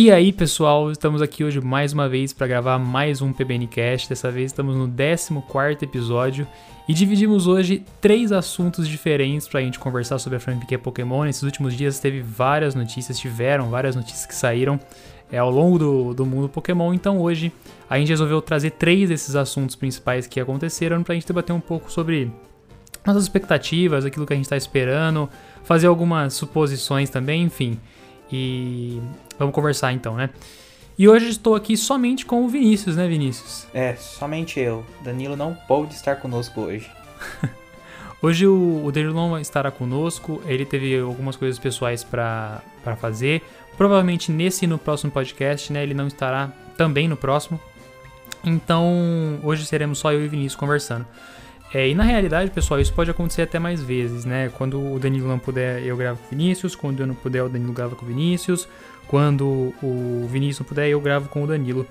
E aí, pessoal, estamos aqui hoje mais uma vez para gravar mais um PBNcast. Dessa vez estamos no 14 episódio e dividimos hoje três assuntos diferentes para a gente conversar sobre a franquia Pokémon. Nesses últimos dias teve várias notícias, tiveram várias notícias que saíram é, ao longo do, do mundo Pokémon. Então hoje a gente resolveu trazer três desses assuntos principais que aconteceram para a gente debater um pouco sobre nossas expectativas, aquilo que a gente está esperando, fazer algumas suposições também, enfim. E vamos conversar então, né? E hoje estou aqui somente com o Vinícius, né, Vinícius? É, somente eu. Danilo não pôde estar conosco hoje. hoje o, o Danilo não estará conosco, ele teve algumas coisas pessoais para fazer. Provavelmente nesse e no próximo podcast, né? Ele não estará também no próximo. Então, hoje seremos só eu e o Vinícius conversando. É, e na realidade, pessoal, isso pode acontecer até mais vezes, né? Quando o Danilo não puder, eu gravo com o Vinícius. Quando eu não puder, o Danilo grava com o Vinícius. Quando o Vinícius não puder, eu gravo com o Danilo.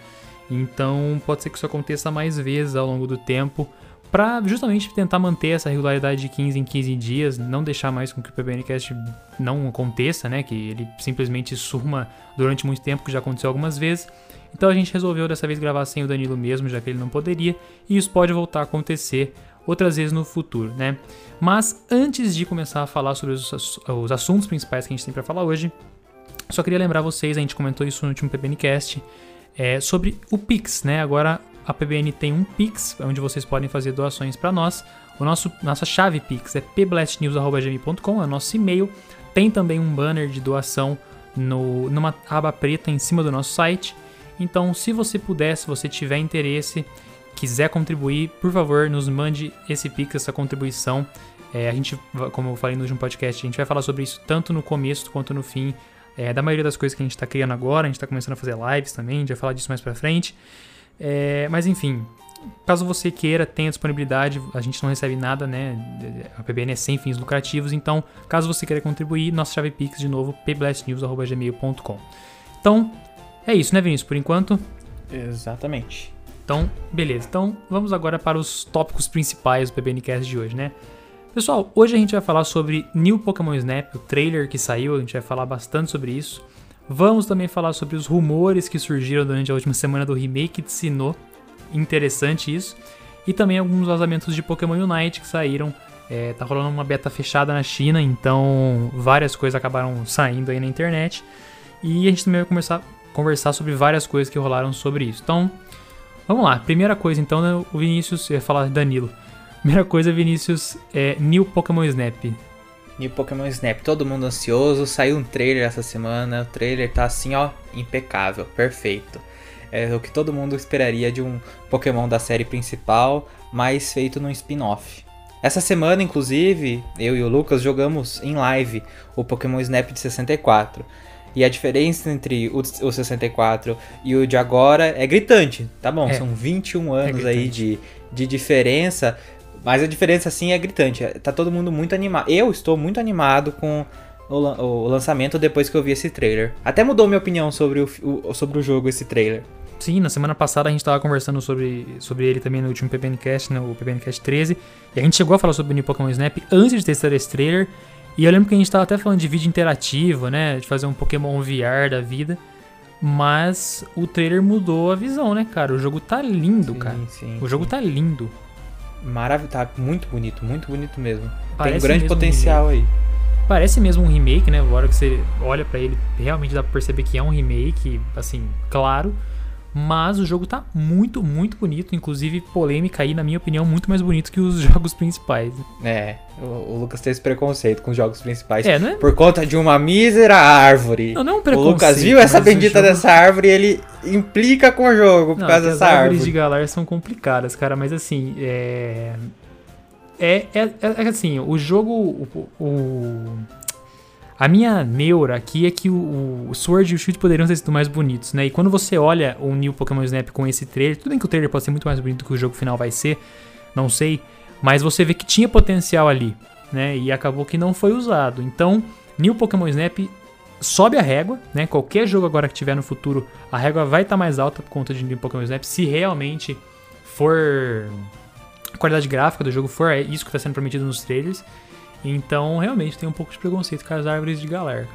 Então, pode ser que isso aconteça mais vezes ao longo do tempo, para justamente tentar manter essa regularidade de 15 em 15 dias, não deixar mais com que o PBNcast não aconteça, né? Que ele simplesmente suma durante muito tempo, que já aconteceu algumas vezes. Então a gente resolveu dessa vez gravar sem o Danilo mesmo, já que ele não poderia, e isso pode voltar a acontecer outras vezes no futuro, né? Mas antes de começar a falar sobre os, os assuntos principais que a gente tem para falar hoje, só queria lembrar vocês, a gente comentou isso no último PBNcast, é, sobre o Pix, né? Agora a PBN tem um Pix, onde vocês podem fazer doações para nós. O nosso, nossa chave Pix é pblastnews.gmail.com, é o nosso e-mail. Tem também um banner de doação no, numa aba preta em cima do nosso site. Então, se você puder, se você tiver interesse, quiser contribuir, por favor, nos mande esse Pix, essa contribuição. É, a gente, como eu falei no último podcast, a gente vai falar sobre isso tanto no começo quanto no fim é, da maioria das coisas que a gente está criando agora. A gente está começando a fazer lives também, a gente vai falar disso mais pra frente. É, mas enfim, caso você queira, tenha disponibilidade, a gente não recebe nada, né? A PBN é sem fins lucrativos, então caso você queira contribuir, nossa chave Pix de novo, pblastnews.gmail.com. Então, é isso, né, Vinícius? Por enquanto. Exatamente. Então, beleza. Então, vamos agora para os tópicos principais do PBNcast de hoje, né? Pessoal, hoje a gente vai falar sobre New Pokémon Snap, o trailer que saiu, a gente vai falar bastante sobre isso. Vamos também falar sobre os rumores que surgiram durante a última semana do remake de Sinnoh, interessante isso. E também alguns vazamentos de Pokémon Unite que saíram. É, tá rolando uma beta fechada na China, então várias coisas acabaram saindo aí na internet. E a gente também vai conversar sobre várias coisas que rolaram sobre isso. Então, Vamos lá, primeira coisa então, né, o Vinícius, eu ia falar Danilo. Primeira coisa, Vinícius, é New Pokémon Snap. New Pokémon Snap, todo mundo ansioso, saiu um trailer essa semana, o trailer tá assim, ó, impecável, perfeito. É o que todo mundo esperaria de um Pokémon da série principal, mas feito num spin-off. Essa semana, inclusive, eu e o Lucas jogamos em live o Pokémon Snap de 64. E a diferença entre o, o 64 e o de agora é gritante. Tá bom, é. são 21 anos é aí de, de diferença. Mas a diferença, assim, é gritante. Tá todo mundo muito animado. Eu estou muito animado com o, o lançamento depois que eu vi esse trailer. Até mudou minha opinião sobre o, o, sobre o jogo, esse trailer. Sim, na semana passada a gente estava conversando sobre, sobre ele também no último PPNcast, no PPNcast 13. E a gente chegou a falar sobre o New Pokémon Snap antes de testar esse trailer. E eu lembro que a gente tava até falando de vídeo interativo, né? De fazer um Pokémon VR da vida. Mas o trailer mudou a visão, né, cara? O jogo tá lindo, sim, cara. Sim, o jogo sim. tá lindo. Maravilha, tá muito bonito, muito bonito mesmo. Parece Tem um grande potencial um aí. Parece mesmo um remake, né? Agora que você olha para ele, realmente dá pra perceber que é um remake, assim, claro. Mas o jogo tá muito, muito bonito. Inclusive, polêmica aí, na minha opinião, muito mais bonito que os jogos principais. É, o, o Lucas tem esse preconceito com os jogos principais. É, não é? Por conta de uma mísera árvore. Não, não é um preconceito. O Lucas viu essa bendita jogo... dessa árvore e ele implica com o jogo por não, causa dessa árvore. As árvores de Galar são complicadas, cara, mas assim, é. É, é, é, é assim, o jogo. o, o a minha neura aqui é que o, o Sword e o Shield poderiam ter sido mais bonitos, né? E quando você olha o New Pokémon Snap com esse trailer, tudo bem que o trailer pode ser muito mais bonito que o jogo final vai ser, não sei, mas você vê que tinha potencial ali, né? E acabou que não foi usado. Então, New Pokémon Snap sobe a régua, né? Qualquer jogo agora que tiver no futuro, a régua vai estar tá mais alta por conta de New Pokémon Snap, se realmente for a qualidade gráfica do jogo for isso que está sendo prometido nos trailers. Então, realmente, tem um pouco de preconceito com as árvores de Galar.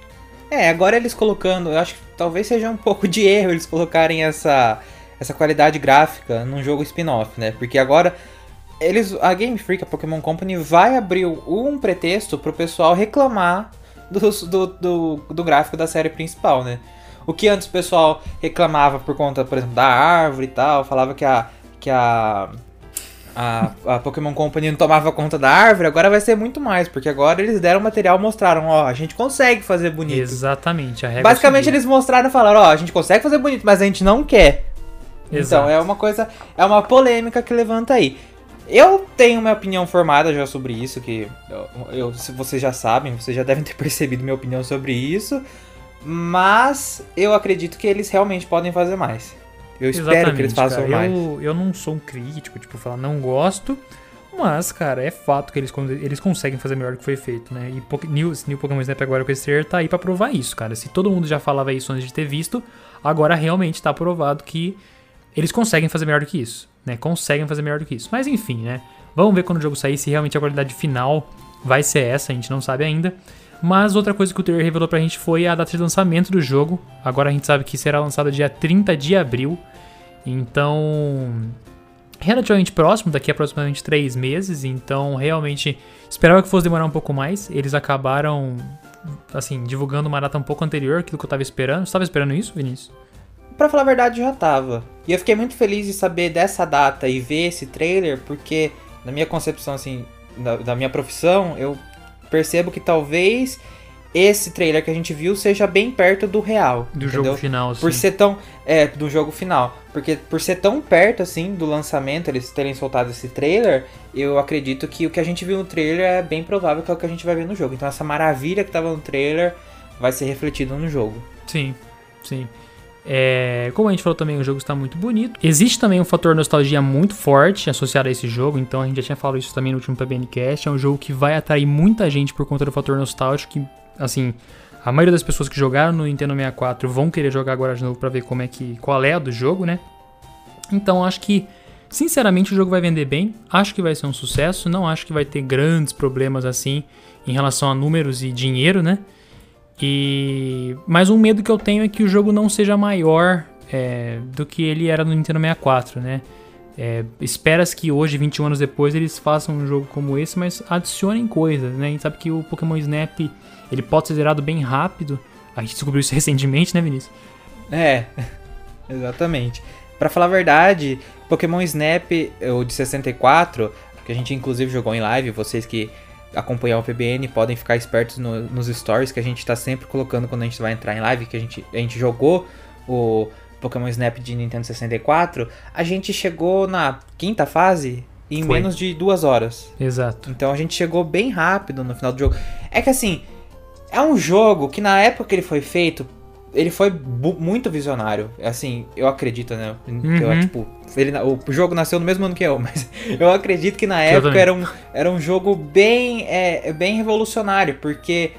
É, agora eles colocando, eu acho que talvez seja um pouco de erro eles colocarem essa, essa qualidade gráfica num jogo spin-off, né? Porque agora eles, a Game Freak, a Pokémon Company, vai abrir um pretexto pro pessoal reclamar do, do, do, do gráfico da série principal, né? O que antes o pessoal reclamava por conta, por exemplo, da árvore e tal, falava que a, que a, a, a Pokémon Company não tomava conta da árvore, agora vai ser muito mais, porque agora eles deram material mostraram, ó, a gente consegue fazer bonito. Exatamente, a regra Basicamente subiu. eles mostraram e falaram, ó, a gente consegue fazer bonito, mas a gente não quer. Exato. Então é uma coisa, é uma polêmica que levanta aí. Eu tenho minha opinião formada já sobre isso, que eu, eu, se vocês já sabem, vocês já devem ter percebido minha opinião sobre isso. Mas eu acredito que eles realmente podem fazer mais. Eu espero que eles façam cara. mais. Eu, eu não sou um crítico, tipo, falar não gosto, mas, cara, é fato que eles, eles conseguem fazer melhor do que foi feito, né? E New, New Pokémon Snap agora com esse trailer tá aí pra provar isso, cara. Se todo mundo já falava isso antes de ter visto, agora realmente tá provado que eles conseguem fazer melhor do que isso, né? Conseguem fazer melhor do que isso. Mas enfim, né? Vamos ver quando o jogo sair se realmente a qualidade final vai ser essa, a gente não sabe ainda. Mas outra coisa que o trailer revelou pra gente foi a data de lançamento do jogo. Agora a gente sabe que será lançado dia 30 de abril. Então, relativamente próximo, daqui a aproximadamente 3 meses. Então, realmente, esperava que fosse demorar um pouco mais. Eles acabaram, assim, divulgando uma data um pouco anterior, aquilo que eu tava esperando. Você tava esperando isso, Vinícius? Pra falar a verdade, já tava. E eu fiquei muito feliz de saber dessa data e ver esse trailer, porque na minha concepção, assim, da, da minha profissão, eu percebo que talvez esse trailer que a gente viu seja bem perto do real. Do entendeu? jogo final, assim. Por ser tão. É, do jogo final. Porque por ser tão perto, assim, do lançamento, eles terem soltado esse trailer, eu acredito que o que a gente viu no trailer é bem provável que é o que a gente vai ver no jogo. Então essa maravilha que tava no trailer vai ser refletida no jogo. Sim, sim. É, como a gente falou também, o jogo está muito bonito. Existe também um fator nostalgia muito forte associado a esse jogo, então a gente já tinha falado isso também no último PBNcast. É um jogo que vai atrair muita gente por conta do fator nostálgico, que, assim, a maioria das pessoas que jogaram no Nintendo 64 vão querer jogar agora de novo para ver como é que qual é a do jogo, né? Então acho que sinceramente o jogo vai vender bem, acho que vai ser um sucesso, não acho que vai ter grandes problemas assim em relação a números e dinheiro, né? E mas um medo que eu tenho é que o jogo não seja maior é, do que ele era no Nintendo 64, né? É, Espera-se que hoje, 21 anos depois, eles façam um jogo como esse, mas adicionem coisas, né? A gente sabe que o Pokémon Snap ele pode ser zerado bem rápido. A gente descobriu isso recentemente, né, Vinícius? É, exatamente. Pra falar a verdade, Pokémon Snap, o de 64, que a gente inclusive jogou em live, vocês que acompanham o PBN podem ficar espertos no- nos stories que a gente tá sempre colocando quando a gente vai entrar em live, que a gente, a gente jogou o Pokémon Snap de Nintendo 64, a gente chegou na quinta fase em Foi. menos de duas horas. Exato. Então a gente chegou bem rápido no final do jogo. É que assim, é um jogo que na época que ele foi feito, ele foi muito visionário. Assim, eu acredito, né? Que eu, Uhum. tipo, ele, o jogo nasceu no mesmo ano que eu, mas eu acredito que na Eu época também. era um, era um jogo bem, é, bem revolucionário, porque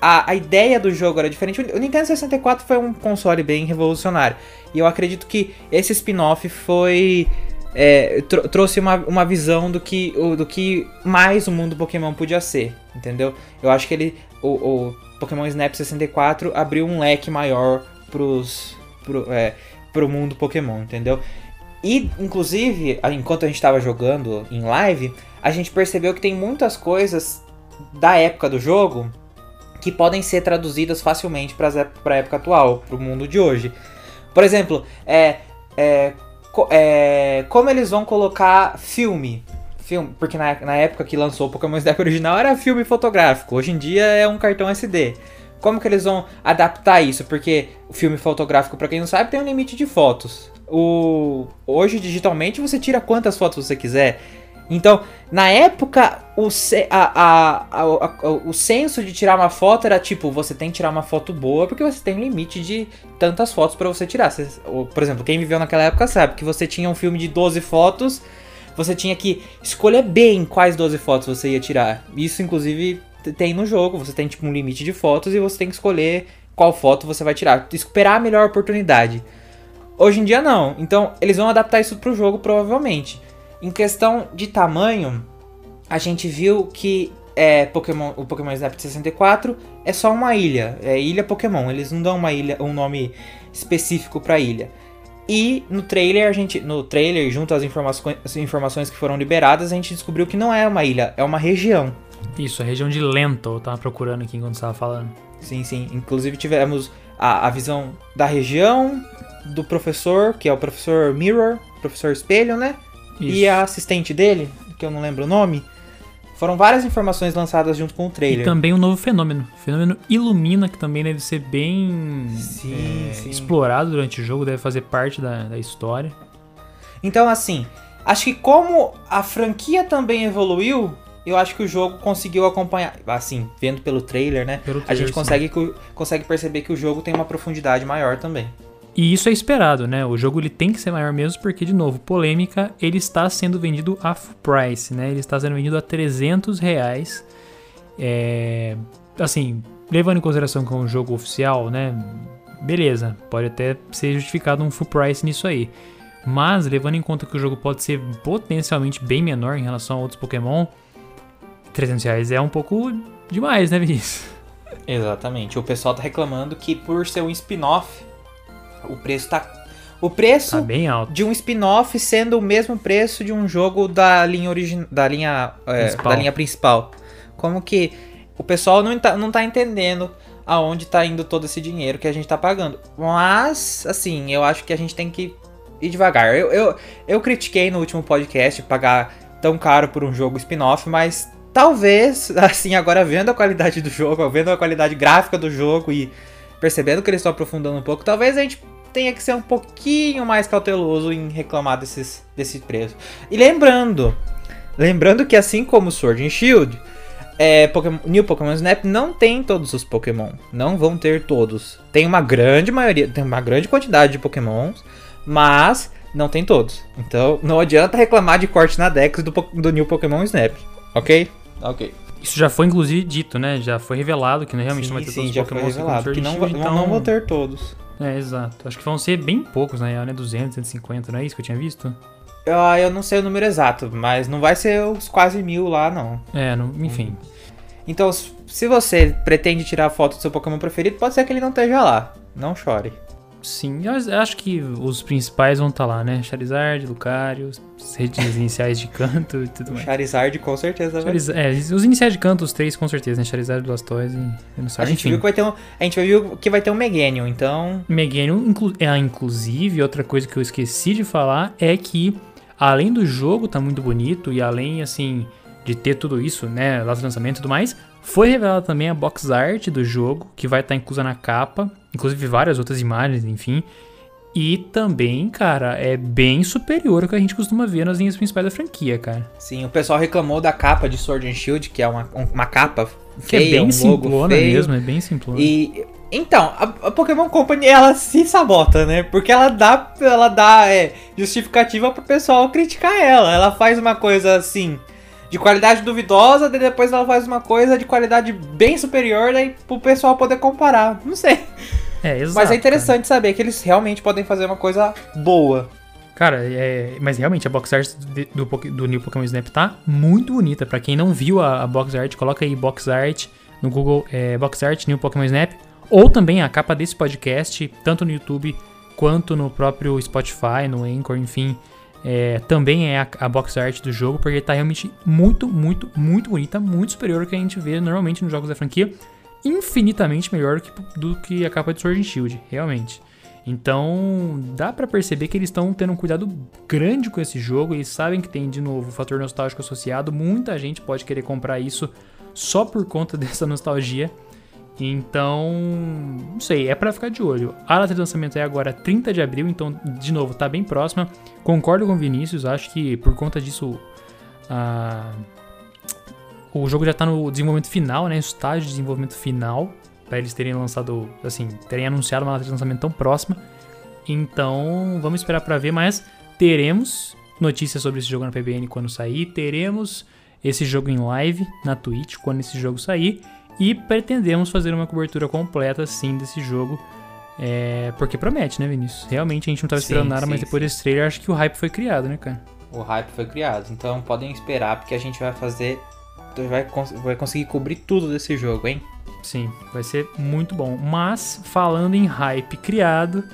a, a ideia do jogo era diferente. O Nintendo 64 foi um console bem revolucionário. E eu acredito que esse spin-off foi. é, tro- trouxe uma, uma visão do que, o- do que mais o mundo Pokémon podia ser, entendeu? Eu acho que ele. O, o Pokémon Snap 64 abriu um leque maior pros, pro, é, pro mundo Pokémon, entendeu? E, inclusive, enquanto a gente tava jogando em live, a gente percebeu que tem muitas coisas da época do jogo que podem ser traduzidas facilmente para a época atual, para o mundo de hoje. Por exemplo, é, é, é, como eles vão colocar filme. Filme, porque na, na época que lançou o Pokémon Snap original era filme fotográfico, hoje em dia é um cartão SD. Como que eles vão adaptar isso? Porque o filme fotográfico, para quem não sabe, tem um limite de fotos. O, hoje, digitalmente, você tira quantas fotos você quiser. Então, na época, o, a- a- a- o senso de tirar uma foto era tipo, você tem que tirar uma foto boa porque você tem um limite de tantas fotos pra você tirar. Você- por exemplo, quem viveu naquela época sabe que você tinha um filme de 12 fotos, você tinha que escolher bem quais 12 fotos você ia tirar. Isso, inclusive, tem no jogo. Você tem tipo um limite de fotos e você tem que escolher qual foto você vai tirar. Esperar a melhor oportunidade. Hoje em dia não. Então, eles vão adaptar isso pro jogo provavelmente. Em questão de tamanho, a gente viu que é Pokémon, o Pokémon Snap de 64 é só uma ilha, é ilha Pokémon. Eles não dão uma ilha, um nome específico para ilha. E no trailer, a gente, no trailer, junto às informações, as informações que foram liberadas, a gente descobriu que não é uma ilha, é uma região. Isso, a região de Lento, eu tava procurando aqui enquanto estava falando. Sim, sim. Inclusive tivemos a, a visão da região, do professor, que é o professor Mirror, professor Espelho, né? Isso. E a assistente dele, que eu não lembro o nome. Foram várias informações lançadas junto com o E trailer. também um novo fenômeno. O fenômeno Ilumina, que também deve ser bem Sim, é, sim. explorado durante o jogo, deve fazer parte da, da história. Então, assim, acho que como a franquia também evoluiu, eu acho que o jogo conseguiu acompanhar. Assim, vendo pelo trailer, né? Pelo a trailer, gente sim. consegue, co- consegue perceber que o jogo tem uma profundidade maior também. E isso é esperado, né? O jogo ele tem que ser maior mesmo, porque, de novo, polêmica, ele está sendo vendido a full price, né? Ele está sendo vendido a 300 reais. É, assim, levando em consideração que é um jogo oficial, né? Beleza, pode até ser justificado um full price nisso aí. Mas, levando em conta que o jogo pode ser potencialmente bem menor em relação a outros Pokémon, 300 reais é um pouco demais, né, Vinícius? Exatamente. O pessoal tá reclamando que por ser um spin-off, o preço tá. O preço Tá bem alto. de um spin-off sendo o mesmo preço de um jogo da linha origin... da linha é, Principal. da linha principal. Como que o pessoal não tá, não tá entendendo aonde tá indo todo esse dinheiro que a gente tá pagando. Mas, assim, eu acho que a gente tem que ir devagar. Eu, eu, eu critiquei no último podcast pagar tão caro por um jogo spin-off, mas talvez, assim, agora vendo a qualidade do jogo, vendo a qualidade gráfica do jogo e percebendo que eles estão aprofundando um pouco, talvez a gente tenha que ser um pouquinho mais cauteloso em reclamar desses, desse preço. E lembrando, lembrando que assim como Sword and Shield, é, Pokémon, New Pokémon Snap não tem todos os Pokémon. Não vão ter todos. Tem uma grande maioria, tem uma grande quantidade de Pokémons, mas não tem todos. Então não adianta reclamar de corte na Dex do, do New Pokémon Snap. Ok? Ok. Isso já foi, inclusive, dito, né? Já foi revelado que realmente não vai ter sim, todos sim, os já foi Pokémon revelado. Que não, então... não vão ter todos. É, exato. Acho que vão ser bem poucos, na real, né? 200, 150, não é isso que eu tinha visto? Ah, eu não sei o número exato, mas não vai ser os quase mil lá, não. É, não- enfim. Então, s- se você pretende tirar foto do seu Pokémon preferido, pode ser que ele não esteja lá. Não chore. Sim, eu acho que os principais vão estar lá, né? Charizard, Lucario, as redes iniciais de canto e tudo mais. Charizard com certeza vai. É, os iniciais de canto, os três com certeza, né? Charizard, Blastoise e A Venusaur. gente Enfim. viu que vai ter um, a gente viu que vai ter um Meganium, então Meganium, inclu é, inclusive, outra coisa que eu esqueci de falar é que, além do jogo tá muito bonito e além, assim, de ter tudo isso, né, lá do lançamento e tudo mais, foi revelada também a box art do jogo, que vai estar inclusa na capa, inclusive várias outras imagens, enfim. E também, cara, é bem superior ao que a gente costuma ver nas linhas principais da franquia, cara. sim, o pessoal reclamou da capa de Sword and Shield, que é uma, um- uma capa Que feia, é bem um simplona feio. mesmo, é bem simplona. E então, a, a Pokémon Company ela se sabota, né? Porque ela dá, ela dá é, justificativa pro pessoal criticar ela. Ela faz uma coisa assim de qualidade duvidosa, daí depois ela faz uma coisa de qualidade bem superior, daí pro pessoal poder comparar. Não sei. É, exato. Mas é cara. interessante saber que eles realmente podem fazer uma coisa boa. Cara, é, mas realmente a box art do, Poké- do New Pokémon Snap tá muito bonita. Pra quem não viu a, a box art, coloca aí box art no Google, é, box art New Pokémon Snap, ou também a capa desse podcast, tanto no YouTube quanto no próprio Spotify, no Anchor, enfim. é, também é a, a box art do jogo, porque tá realmente muito, muito, muito bonita, muito superior ao que a gente vê normalmente nos jogos da franquia, infinitamente melhor do que, a capa de Sword and Shield, realmente. Então, dá pra perceber que eles estão tendo um cuidado grande com esse jogo. Eles sabem que tem, de novo, o fator nostálgico associado. Muita gente pode querer comprar isso só por conta dessa nostalgia. Então, não sei, é pra ficar de olho. A data de lançamento é agora 30 de abril, então, de novo, tá bem próxima. Concordo com o Vinícius, acho que por conta disso, o jogo já tá no desenvolvimento final, né? Estágio de desenvolvimento final para eles terem lançado, assim, terem anunciado uma data de lançamento tão próxima. Então, vamos esperar para ver, mas teremos notícias sobre esse jogo na PBN quando sair, teremos esse jogo em live na Twitch quando esse jogo sair e pretendemos fazer uma cobertura completa, sim, desse jogo. É, porque promete, né, Vinícius? Realmente a gente não tava Sim, esperando nada, mas sim, depois sim. desse trailer acho que o hype foi criado, né, cara? O hype foi criado, então podem esperar porque a gente vai fazer vai, cons- vai conseguir cobrir tudo desse jogo, hein? Sim, vai ser muito bom. Mas, falando em hype criado,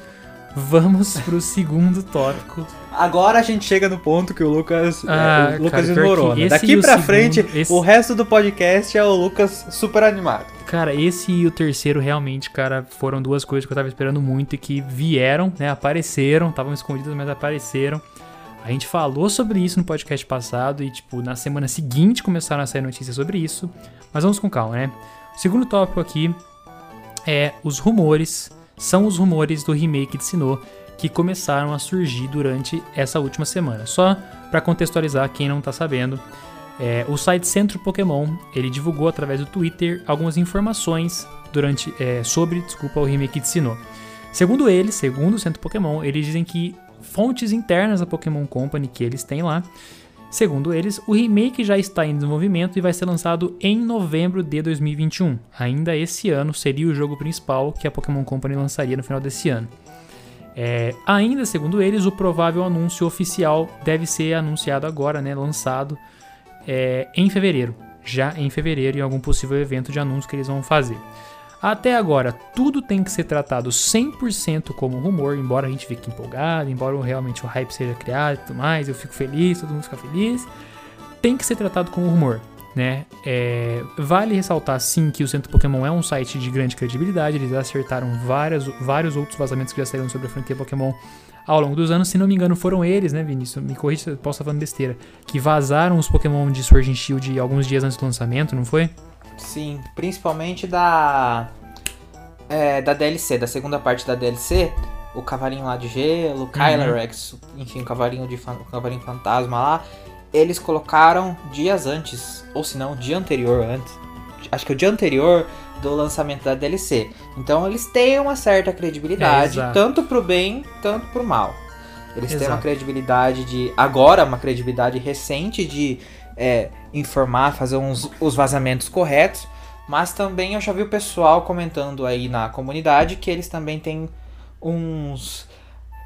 vamos pro segundo tópico. Agora a gente chega no ponto que o Lucas, Ah, é, o Lucas cara, esse Daqui pra segundo- frente, esse- o resto do podcast é o Lucas super animado. Cara, esse e o terceiro realmente, cara, foram duas coisas que eu tava esperando muito e que vieram, né? Apareceram, estavam escondidas, mas apareceram. A gente falou sobre isso no podcast passado e, tipo, na semana seguinte começaram a sair notícias sobre isso. Mas vamos com calma, né? O segundo tópico aqui é os rumores. São os rumores do remake de Sinnoh que começaram a surgir durante essa última semana. Só pra contextualizar quem não tá sabendo, é, o site Centro Pokémon ele divulgou através do Twitter algumas informações durante é, sobre desculpa o remake de Sinnoh. Segundo eles, segundo o Centro Pokémon, eles dizem que fontes internas da Pokémon Company que eles têm lá, segundo eles, o remake já está em desenvolvimento e vai ser lançado em novembro de 2021. Ainda esse ano seria o jogo principal que a Pokémon Company lançaria no final desse ano. É, ainda segundo eles, o provável anúncio oficial deve ser anunciado agora, né, lançado é, em fevereiro, já em fevereiro, em algum possível evento de anúncio que eles vão fazer. Até agora, tudo tem que ser tratado 100% como rumor, embora a gente fique empolgado, embora realmente o hype seja criado e tudo mais, eu fico feliz, todo mundo fica feliz. Tem que ser tratado como rumor, né? É, vale ressaltar sim que o Centro Pokémon é um site de grande credibilidade, eles acertaram várias, vários outros vazamentos que já saíram sobre a franquia Pokémon ao longo dos anos. Se não me engano, foram eles, né, Vinícius? Me corrija se eu posso estar falando besteira. Que vazaram os Pokémon de Sword and Shield alguns dias antes do lançamento, não foi? Sim, principalmente da. é, da DLC, da segunda parte da DLC. O cavalinho lá de gelo, Kylarex, enfim, o cavalinho, de, o cavalinho fantasma lá. Eles colocaram dias antes, ou se não, dia anterior antes. Acho que o dia anterior do lançamento da DLC. Então eles têm uma certa credibilidade, É, exato. tanto pro bem, tanto pro mal. Eles têm uma Exato. credibilidade de. Agora, uma credibilidade recente de é, informar, fazer uns, os vazamentos corretos. Mas também eu já vi o pessoal comentando aí na comunidade que eles também têm uns.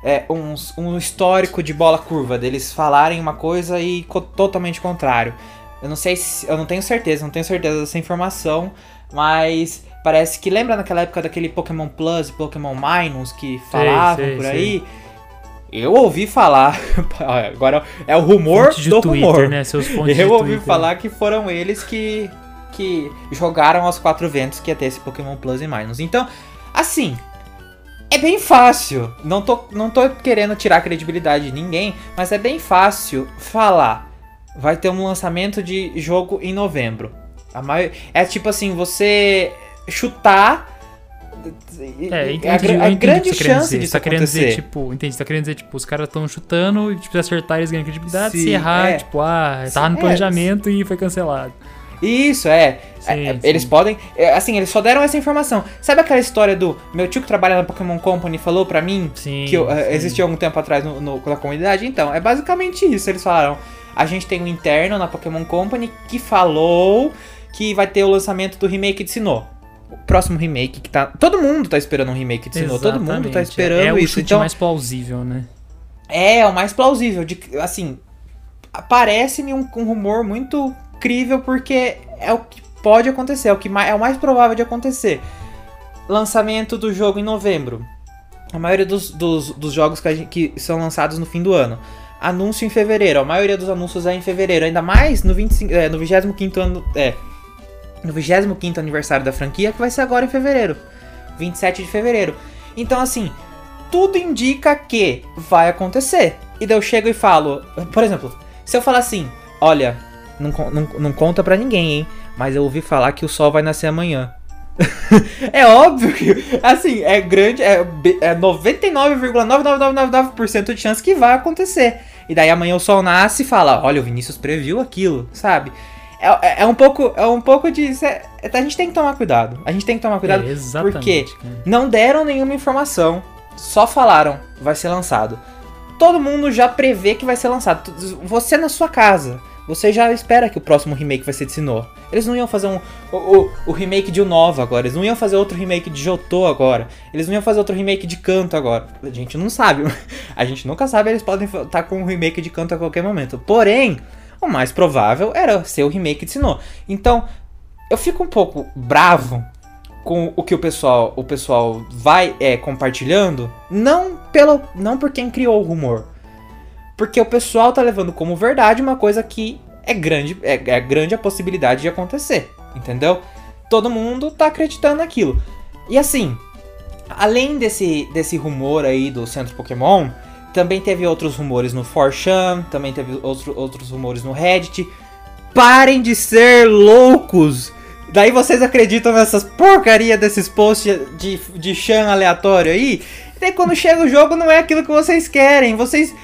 É, uns, um histórico de bola curva, deles falarem uma coisa e co- totalmente contrário. Eu não sei se. Eu não tenho certeza, não tenho certeza dessa informação, mas parece que lembra naquela época daquele Pokémon Plus e Pokémon Minus que falavam sei, por sei. Eu ouvi falar. Agora é o rumor do Twitter, rumor. né? Seus fontes Eu ouvi Twitter. falar que foram eles que, que jogaram aos quatro ventos que ia ter esse Pokémon Plus e Minus. Então, assim, é bem fácil. Não tô, não tô querendo tirar a credibilidade de ninguém, mas é bem fácil falar. Vai ter um lançamento de jogo em novembro. Maior, é tipo assim, você chutar. É, é entendi, a, grande querendo chance disso Você tá querendo acontecer. dizer, tipo, entendi, você tá querendo dizer, tipo, os caras estão chutando e, tipo, se acertar eles ganham credibilidade, se errar, é. tipo, ah, tava no É, planejamento e foi cancelado. Isso, é. Sim, É, sim. Eles podem. é, Assim, eles só deram essa informação. Sabe aquela história do meu tio que trabalha na Pokémon Company falou pra mim Sim. que eu, é, existia algum tempo atrás no, no- na comunidade? Então, é basicamente isso. Eles falaram. A gente tem um interno na Pokémon Company que falou que vai ter o lançamento do remake de Sinnoh. O próximo remake que tá. Todo mundo tá esperando um remake de Sinnoh. Todo mundo tá Exatamente. esperando é, é o isso. chute Então, mais plausível, né? é, o mais plausível. De, assim, parece-me um, um rumor muito crível porque é o que pode acontecer, é o que mais, é o mais provável de acontecer. Lançamento do jogo em novembro. A maioria dos, dos, dos jogos que, gente- que são lançados no fim do ano. Anúncio em fevereiro. A maioria dos anúncios é em fevereiro. Ainda mais no, 25, é, no 25 ano. É. No 25 aniversário da franquia, que vai ser agora em fevereiro. 27 de fevereiro. Então, assim, tudo indica que vai acontecer. E daí eu chego e falo, por exemplo, se eu falar assim, olha, não, não, não conta pra ninguém, hein? Mas eu ouvi falar que o sol vai nascer amanhã. é óbvio que, assim, é grande, é, be- é 99,99999% de chance que vai acontecer. E daí amanhã o sol nasce e fala, olha, o Vinícius previu aquilo, sabe? É, é- é um pouco, é um pouco de, a gente tem que tomar cuidado. A gente tem que tomar cuidado é, exatamente. porque cara. não deram nenhuma informação, só falaram, vai ser lançado. Todo mundo já prevê que vai ser lançado. Você na sua casa, você já espera que o próximo remake vai ser de Sinnoh. Eles não iam fazer um, o, o, o remake de Unova agora, eles não iam fazer outro remake de Jotô agora, eles não iam fazer outro remake de Canto agora. A gente não sabe, a gente nunca sabe, eles podem estar com um remake de Canto a qualquer momento. Porém, o mais provável era ser o remake de Sinnoh. Então, eu fico um pouco bravo com o que o pessoal, o pessoal vai é, compartilhando, não pelo, não por quem criou o rumor, porque o pessoal tá levando como verdade uma coisa que é grande, é, é grande a possibilidade de acontecer, entendeu? Todo mundo tá acreditando naquilo. E assim, além desse, desse rumor aí do centro Pokémon, também teve outros rumores no 4chan, também teve outro, outros rumores no Reddit. Parem de ser loucos! Daí vocês acreditam nessas porcaria desses posts de, de chan aleatório aí? E daí quando chega o jogo não é aquilo que vocês querem. Vocês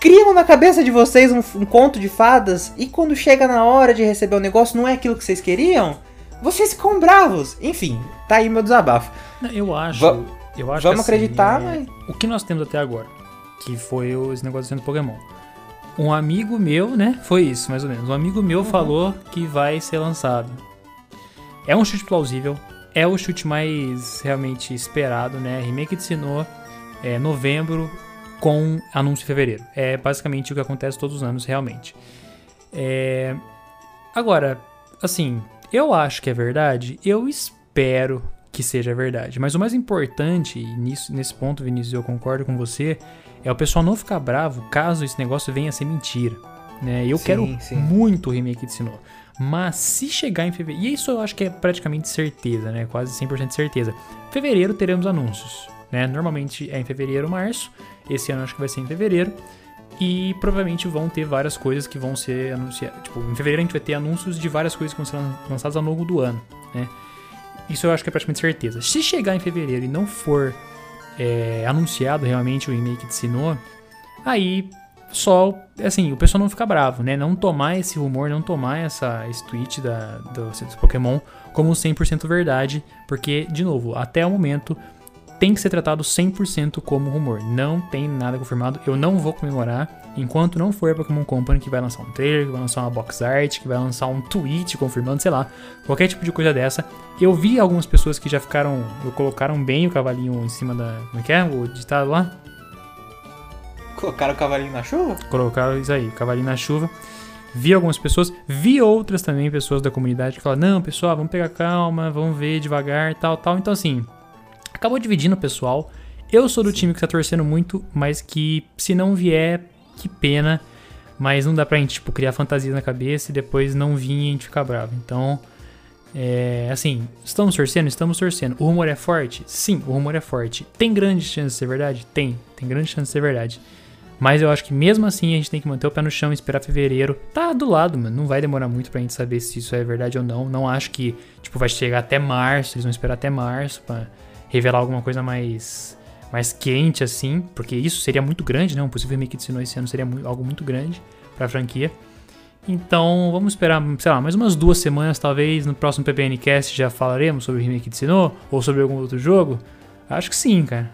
criam na cabeça de vocês um, um conto de fadas e quando chega na hora de receber o negócio não é aquilo que vocês queriam? Vocês ficam bravos. Enfim, tá aí meu desabafo. Eu acho. Va- eu acho Vamos assim, acreditar, é, mas. O que nós temos até agora, que foi os negócios do Pokémon. Um amigo meu, né? Foi isso, mais ou menos. Um amigo meu falou que vai ser lançado. É um chute plausível. É o chute mais realmente esperado, né? Remake de Sinnoh, é novembro, com anúncio em fevereiro. É basicamente o que acontece todos os anos, realmente. É... Agora, assim, eu acho que é verdade. Eu espero que seja verdade. Mas o mais importante, e nisso, nesse ponto, Vinícius, eu concordo com você, é o pessoal não ficar bravo caso esse negócio venha a ser mentira. Né? Eu Sim, quero sim. muito o remake de Sinnoh. Mas se chegar em fevereiro. E isso eu acho que é praticamente certeza, né? Quase 100% de certeza. Fevereiro teremos anúncios. Né? Normalmente é em fevereiro ou março. Esse ano acho que vai ser em fevereiro. E provavelmente vão ter várias coisas que vão ser anunciadas. Tipo, em fevereiro a gente vai ter anúncios de várias coisas que vão ser lan- lançadas ao longo do ano. Né? Isso eu acho que é praticamente certeza. Se chegar em fevereiro e não for é, anunciado realmente o remake de Sinnoh, aí só, assim, o pessoal não fica bravo, né? Não tomar esse rumor, não tomar essa, esse tweet da, do, do Pokémon como 100% verdade, porque, de novo, até o momento tem que ser tratado 100% como rumor. Não tem nada confirmado. Eu não vou comemorar enquanto não for a Pokémon Company que vai lançar um trailer, que vai lançar uma box art, que vai lançar um tweet confirmando, sei lá, qualquer tipo de coisa dessa. Eu vi algumas pessoas que já ficaram, colocaram bem o cavalinho em cima da, como é que é? O ditado lá? Colocaram o cavalinho na chuva? Colocaram isso aí, cavalinho na chuva. Vi algumas pessoas, vi outras também, pessoas da comunidade que falaram: Não, pessoal, vamos pegar calma, vamos ver devagar, tal, tal. Então, assim, acabou dividindo o pessoal. Eu sou do time que tá torcendo muito, mas que se não vier, que pena. Mas não dá pra gente, tipo, criar fantasia na cabeça e depois não vir e a gente ficar bravo. Então, é, assim, estamos torcendo? Estamos torcendo. O rumor é forte? Sim, o rumor é forte. Tem grande chance de ser verdade? Tem, tem grande chance de ser verdade. Mas eu acho que mesmo assim a gente tem que manter o pé no chão e esperar fevereiro. Tá do lado, mano. Não vai demorar muito pra gente saber se isso é verdade ou não. Não acho que, tipo, vai chegar até março. Eles vão esperar até março pra revelar alguma coisa mais mais quente, assim. Porque isso seria muito grande, né? Um possível remake de Sinnoh esse ano seria mu- algo muito grande pra franquia. Então, vamos esperar, sei lá, mais umas duas semanas, talvez. No próximo PPNcast já falaremos sobre o remake de Sinnoh ou sobre algum outro jogo. Acho que sim, cara.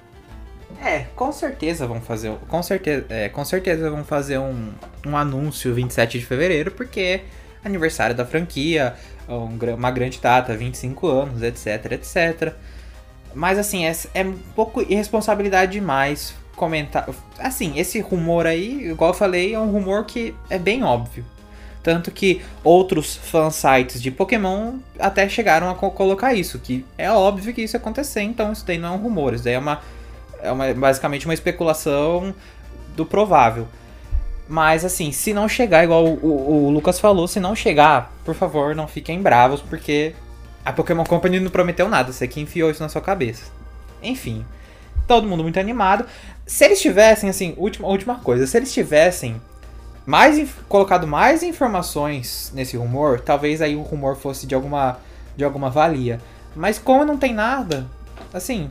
É, com certeza vão fazer. Com certeza, é, com certeza vão fazer um, um anúncio 27 de fevereiro, porque é aniversário da franquia, um uma grande data, 25 anos, etc, etc. Mas assim, é, é um pouco irresponsabilidade demais comentar. Assim, esse rumor aí, igual eu falei, é um rumor que é bem óbvio. Tanto que outros fansites de Pokémon até chegaram a co- colocar isso, que é óbvio que isso ia acontecer, então isso daí não é um rumor, isso daí é uma é uma- basicamente uma especulação do provável. Mas assim, se não chegar, igual o, o- o Lucas falou, se não chegar, por favor, não fiquem bravos, porque a Pokémon Company não prometeu nada, você que enfiou isso na sua cabeça. Enfim, todo mundo muito animado. Se eles tivessem, assim, última, última coisa, se eles tivessem mais colocado mais informações nesse rumor, talvez aí o rumor fosse de alguma, de alguma valia. Mas como não tem nada, assim,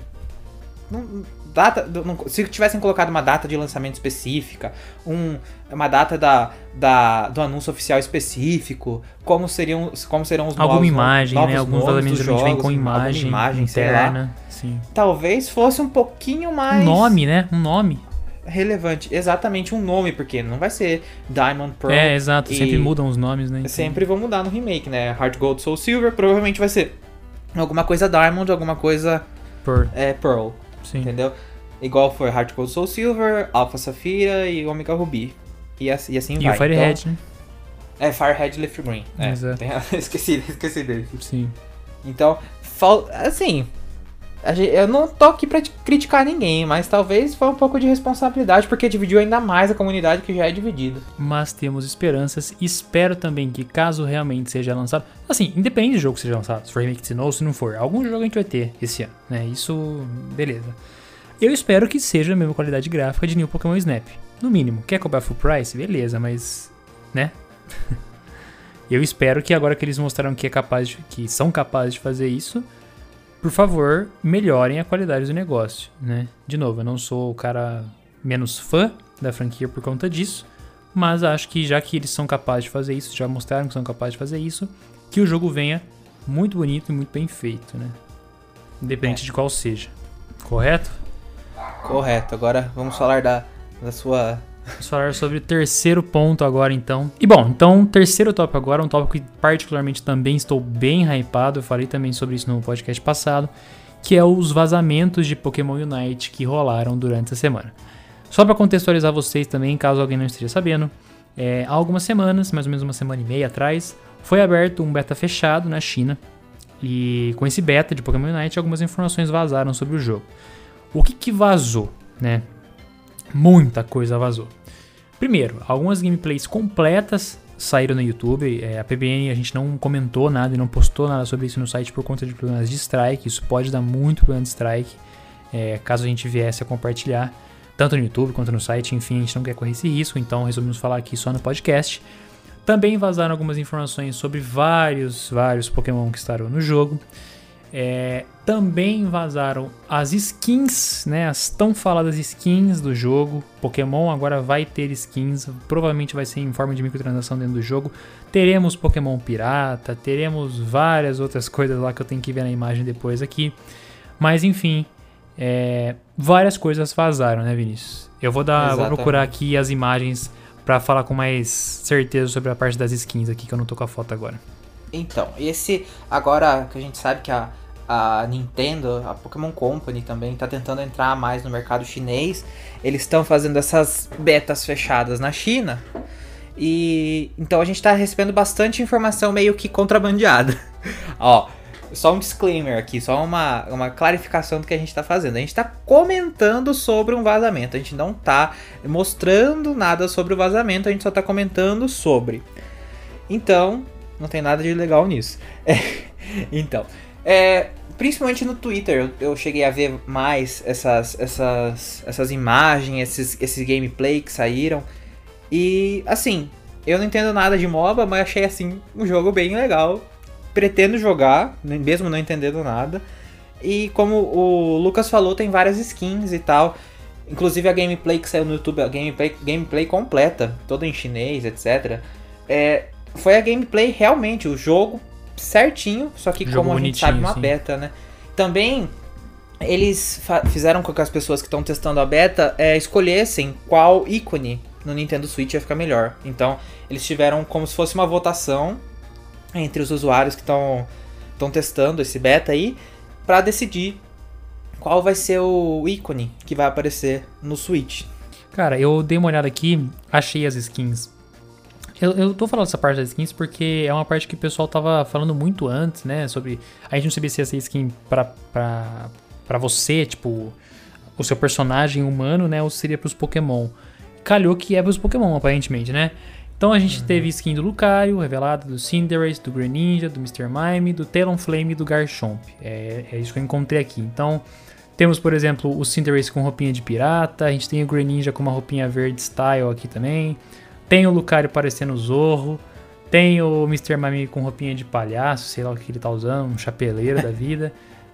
não- data, do- se tivessem colocado uma data de lançamento específica, um, uma data da, da, do anúncio oficial específico, como seriam, como serão os Alguma novos, imagem, novos né? Alguns dos geralmente vem jogos, com imagem, imagem sei lá, interna. Sim. talvez fosse um pouquinho mais Um nome, né? Um nome. relevante. Exatamente um nome, porque não vai ser Diamond Pearl. é, exato. Sempre mudam os nomes, né? Então, Sempre vão mudar no remake, né? Heart Gold Soul Silver provavelmente vai ser alguma coisa Diamond, alguma coisa Por, é, Pearl, sim. entendeu? Igual foi Heart Gold Soul Silver, Alpha Safira e Omega Ruby. E assim, e assim E vai. o Firehead, né? Então, É Firehead Leaf Green. É, Exato. tem- esqueci, esqueci dele. Sim. Então, fal- assim, eu não tô aqui pra criticar ninguém, mas talvez foi um pouco de responsabilidade, porque dividiu ainda mais a comunidade que já é dividida. Mas temos esperanças. Espero também que, caso realmente seja lançado. Assim, independente do jogo que seja lançado, se for remake de novo, se não for, algum jogo a gente vai ter esse ano, né? Isso, beleza. Eu espero que seja a mesma qualidade gráfica de New Pokémon Snap. No mínimo. Quer cobrar full price? Beleza, mas. né? Eu espero que agora que eles mostraram que, é capaz de- que são capazes de fazer isso, por favor, melhorem a qualidade do negócio, né? De novo, eu não sou o cara menos fã da franquia por conta disso, mas acho que já que eles são capazes de fazer isso, já mostraram que são capazes de fazer isso, que o jogo venha muito bonito e muito bem feito, né? Independente É. de qual seja. Correto? Correto, agora vamos falar da, da sua. Vamos falar sobre o terceiro ponto agora, então. E bom, então, terceiro tópico agora, um tópico que particularmente também estou bem hypado. Eu falei também sobre isso no podcast passado, que é os vazamentos de Pokémon Unite que rolaram durante a semana. Só para contextualizar vocês também, caso alguém não esteja sabendo, é, há algumas semanas, mais ou menos uma semana e meia atrás, foi aberto um beta fechado na China. E com esse beta de Pokémon Unite, algumas informações vazaram sobre o jogo. O que, que vazou, né? Muita coisa vazou. Primeiro, algumas gameplays completas saíram no YouTube. É, a PBN a gente não comentou nada e não postou nada sobre isso no site por conta de problemas de strike. Isso pode dar muito problema de strike, é, caso a gente viesse a compartilhar, tanto no YouTube quanto no site. Enfim, a gente não quer correr esse risco, então resolvemos falar aqui só no podcast. Também vazaram algumas informações sobre vários, vários Pokémon que estarão no jogo. É, também vazaram as skins, né? As tão faladas skins do jogo. Pokémon agora vai ter skins, provavelmente vai ser em forma de microtransação dentro do jogo. Teremos Pokémon pirata, teremos várias outras coisas lá que eu tenho que ver na imagem depois aqui. Mas enfim, é, várias coisas vazaram, né, Vinícius? Eu vou dar, vou procurar aqui as imagens pra falar com mais certeza sobre a parte das skins aqui, que eu não tô com a foto agora. Então, esse. Agora que a gente sabe que a, a Nintendo, a Pokémon Company também tá tentando entrar mais no mercado chinês. Eles estão fazendo essas betas fechadas na China. E então a gente tá recebendo bastante informação meio que contrabandeada. Ó, só um disclaimer aqui, só uma, uma clarificação do que a gente tá fazendo. A gente tá comentando sobre um vazamento, a gente não tá mostrando nada sobre o vazamento, a gente só tá comentando sobre. Então, não tem nada de legal nisso. É, então, é, principalmente no Twitter, eu, eu cheguei a ver mais essas, essas, essas imagens, esses, esses gameplay que saíram. E, assim, eu não entendo nada de MOBA, mas achei, assim, um jogo bem legal. Pretendo jogar, né, mesmo não entendendo nada. E como o Lucas falou, tem várias skins e tal. Inclusive a gameplay que saiu no YouTube, a gameplay, gameplay completa, toda em chinês, etc. É, foi a gameplay realmente, o jogo certinho, só que Jogo como a gente sabe, uma sim. beta, né? Também eles fizeram com que as pessoas que estão testando a beta é, escolhessem qual ícone no Nintendo Switch ia ficar melhor. Então, eles tiveram como se fosse uma votação entre os usuários que estão testando esse beta aí para decidir qual vai ser o ícone que vai aparecer no Switch. Cara, eu dei uma olhada aqui, achei as skins. Eu, eu tô falando essa parte das skins porque é uma parte que o pessoal tava falando muito antes, né? Sobre. A gente não sabia se ia ser skin pra, pra, pra você, tipo, o seu personagem humano, né? Ou se seria pros Pokémon. Calhou que é pros Pokémon, aparentemente, né? Então a gente teve skin do Lucario, revelada, do Cinderace, do Greninja, do Mr. Mime, do Talonflame e do Garchomp. É, é isso que eu encontrei aqui. Então, temos, por exemplo, o Cinderace com roupinha de pirata, a gente tem o Greninja com uma roupinha verde style aqui também. Tem o Lucario parecendo o Zorro. Tem o Mr. Mime com roupinha de palhaço, sei lá o que ele tá usando, um chapeleiro da vida.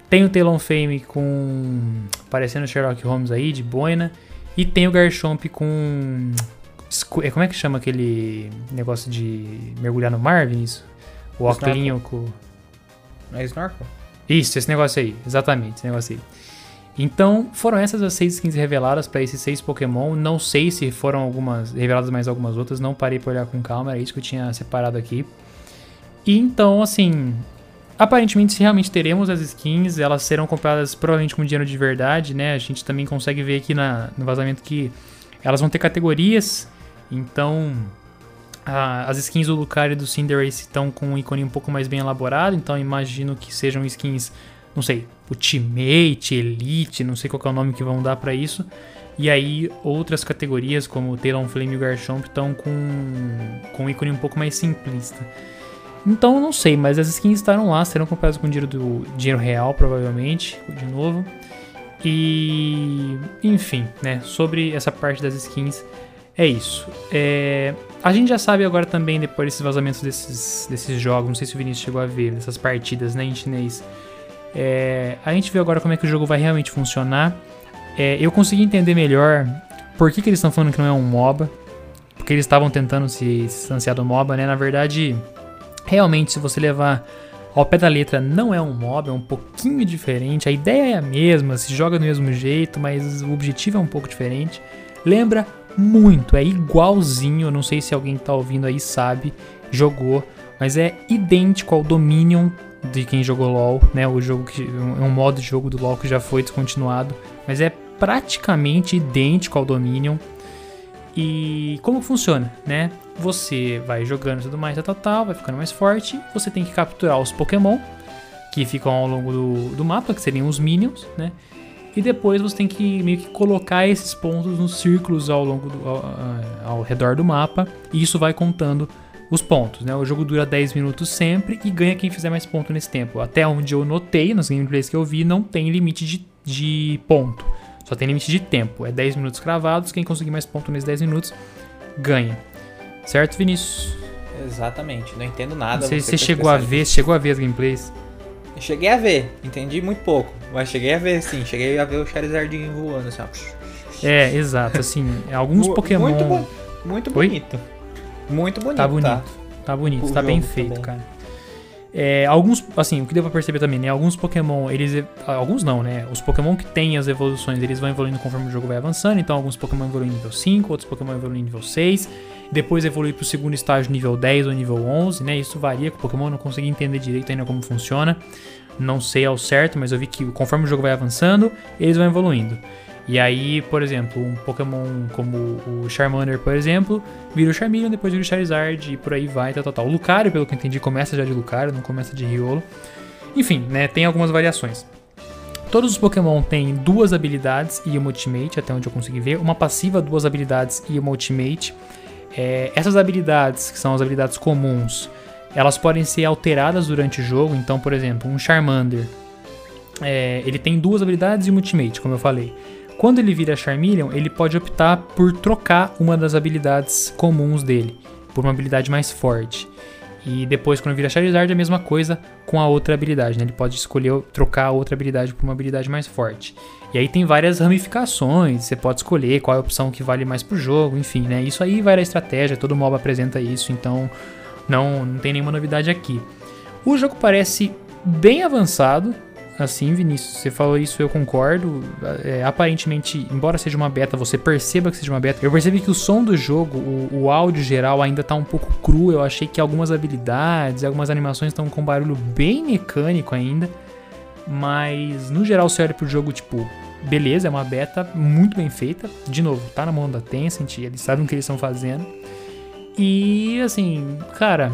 Tem o Talonflame com. parecendo Sherlock Holmes aí, de boina. E tem o Garchomp com. é, Como é que chama aquele negócio de mergulhar no mar, Vinícius? O óculinho com. É Snorkel? Isso, esse negócio aí, exatamente, esse negócio aí. Então, foram essas as seis skins reveladas para esses seis Pokémon. Não sei se foram algumas reveladas mais algumas outras, não parei pra olhar com calma, era isso que eu tinha separado aqui. E então, assim, aparentemente se realmente teremos as skins, elas serão compradas provavelmente com dinheiro de verdade, né? A gente também consegue ver aqui na, no vazamento que elas vão ter categorias. Então, a, as skins do Lucario e do Cinderace estão com um ícone um pouco mais bem elaborado, então imagino que sejam skins, não sei, Ultimate, Elite, não sei qual é o nome que vão dar para isso. E aí outras categorias como o Talonflame e Garchomp estão com, com um ícone um pouco mais simplista. Então não sei, mas as skins estarão lá, serão compradas com dinheiro do dinheiro real, provavelmente, de novo. E enfim, né? Sobre essa parte das skins, é isso. É, a gente já sabe agora também, depois desses vazamentos desses, desses jogos, não sei se o Vinícius chegou a ver, dessas partidas né, em chinês. É, a gente vê agora como é que o jogo vai realmente funcionar. É, eu consegui entender melhor por que, que eles estão falando que não é um MOBA. Porque eles estavam tentando se, distanciar do MOBA, né? Na verdade, realmente, se você levar ao pé da letra, não é um MOBA, é um pouquinho diferente. A ideia é a mesma, se joga do mesmo jeito, mas o objetivo é um pouco diferente. Lembra muito, é igualzinho. Não sei se alguém que tá ouvindo aí sabe, jogou, mas é idêntico ao Dominion de quem jogou LoL, né? O jogo que é um modo de jogo do LoL que já foi descontinuado, mas é praticamente idêntico ao Dominion. E como funciona, né? Você vai jogando tudo mais, tal, tal, vai ficando mais forte. Você tem que capturar os Pokémon que ficam ao longo do, do mapa, que seriam os Minions, né? E depois você tem que meio que colocar esses pontos nos círculos ao longo do, ao, ao redor do mapa. E isso vai contando os pontos, né? O jogo dura 10 minutos sempre e ganha quem fizer mais ponto nesse tempo. Até onde eu notei, nos gameplays que eu vi, não tem limite de, de ponto. Só tem limite de tempo. É 10 minutos cravados, quem conseguir mais ponto nesses 10 minutos ganha. Certo, Vinícius? Exatamente, não entendo nada. Se você chegou a ver, chegou a ver as gameplays. Eu cheguei a ver, entendi muito pouco, mas cheguei a ver sim, cheguei a ver o Charizard voando assim, ó. É, exato, assim, alguns Pokémon. Muito, bo muito bonito. Muito bonito. Tá bonito. Tá, tá bonito, o tá bem feito, também. cara. É, alguns, assim, o que deu pra perceber também, né? Alguns Pokémon, eles. Alguns não, né? Os Pokémon que têm as evoluções, eles vão evoluindo conforme o jogo vai avançando. Então, alguns Pokémon evoluem nível 5, outros Pokémon evoluem nível 6. Depois evolui pro segundo estágio, nível 10 ou nível 11, né? Isso varia com o Pokémon, não consegui entender direito ainda como funciona. Não sei ao certo, mas eu vi que conforme o jogo vai avançando, eles vão evoluindo. E aí, por exemplo, um Pokémon como o Charmander, por exemplo, vira o Charmeleon, depois vira o Charizard e por aí vai, tal, tal, tal. O Lucario, pelo que eu entendi, começa já de Lucario, não começa de Riolo. Enfim, né, tem algumas variações. Todos os Pokémon têm duas habilidades e uma Ultimate, até onde eu consegui ver. Uma passiva, duas habilidades e uma Ultimate. É, essas habilidades, que são as habilidades comuns, elas podem ser alteradas durante o jogo. Então, por exemplo, um Charmander, é, ele tem duas habilidades e um Ultimate, como eu falei. Quando ele vira Charmeleon, ele pode optar por trocar uma das habilidades comuns dele por uma habilidade mais forte. E depois, quando vira Charizard, é a mesma coisa com a outra habilidade. Né? Ele pode escolher trocar a outra habilidade por uma habilidade mais forte. E aí tem várias ramificações. Você pode escolher qual é a opção que vale mais pro jogo, enfim, né? Isso aí vai da estratégia, todo mob apresenta isso, então não, não tem nenhuma novidade aqui. O jogo parece bem avançado, assim, Vinícius, você falou isso, eu concordo. É, aparentemente, embora seja uma beta, você perceba que seja uma beta. Eu percebi que o som do jogo, o, o áudio geral ainda tá um pouco cru. Eu achei que algumas habilidades, algumas animações estão com barulho bem mecânico ainda. Mas no geral, você olha pro jogo, tipo, beleza, é uma beta muito bem feita. De novo, tá na mão da Tencent, eles sabem o que eles estão fazendo. E assim, cara,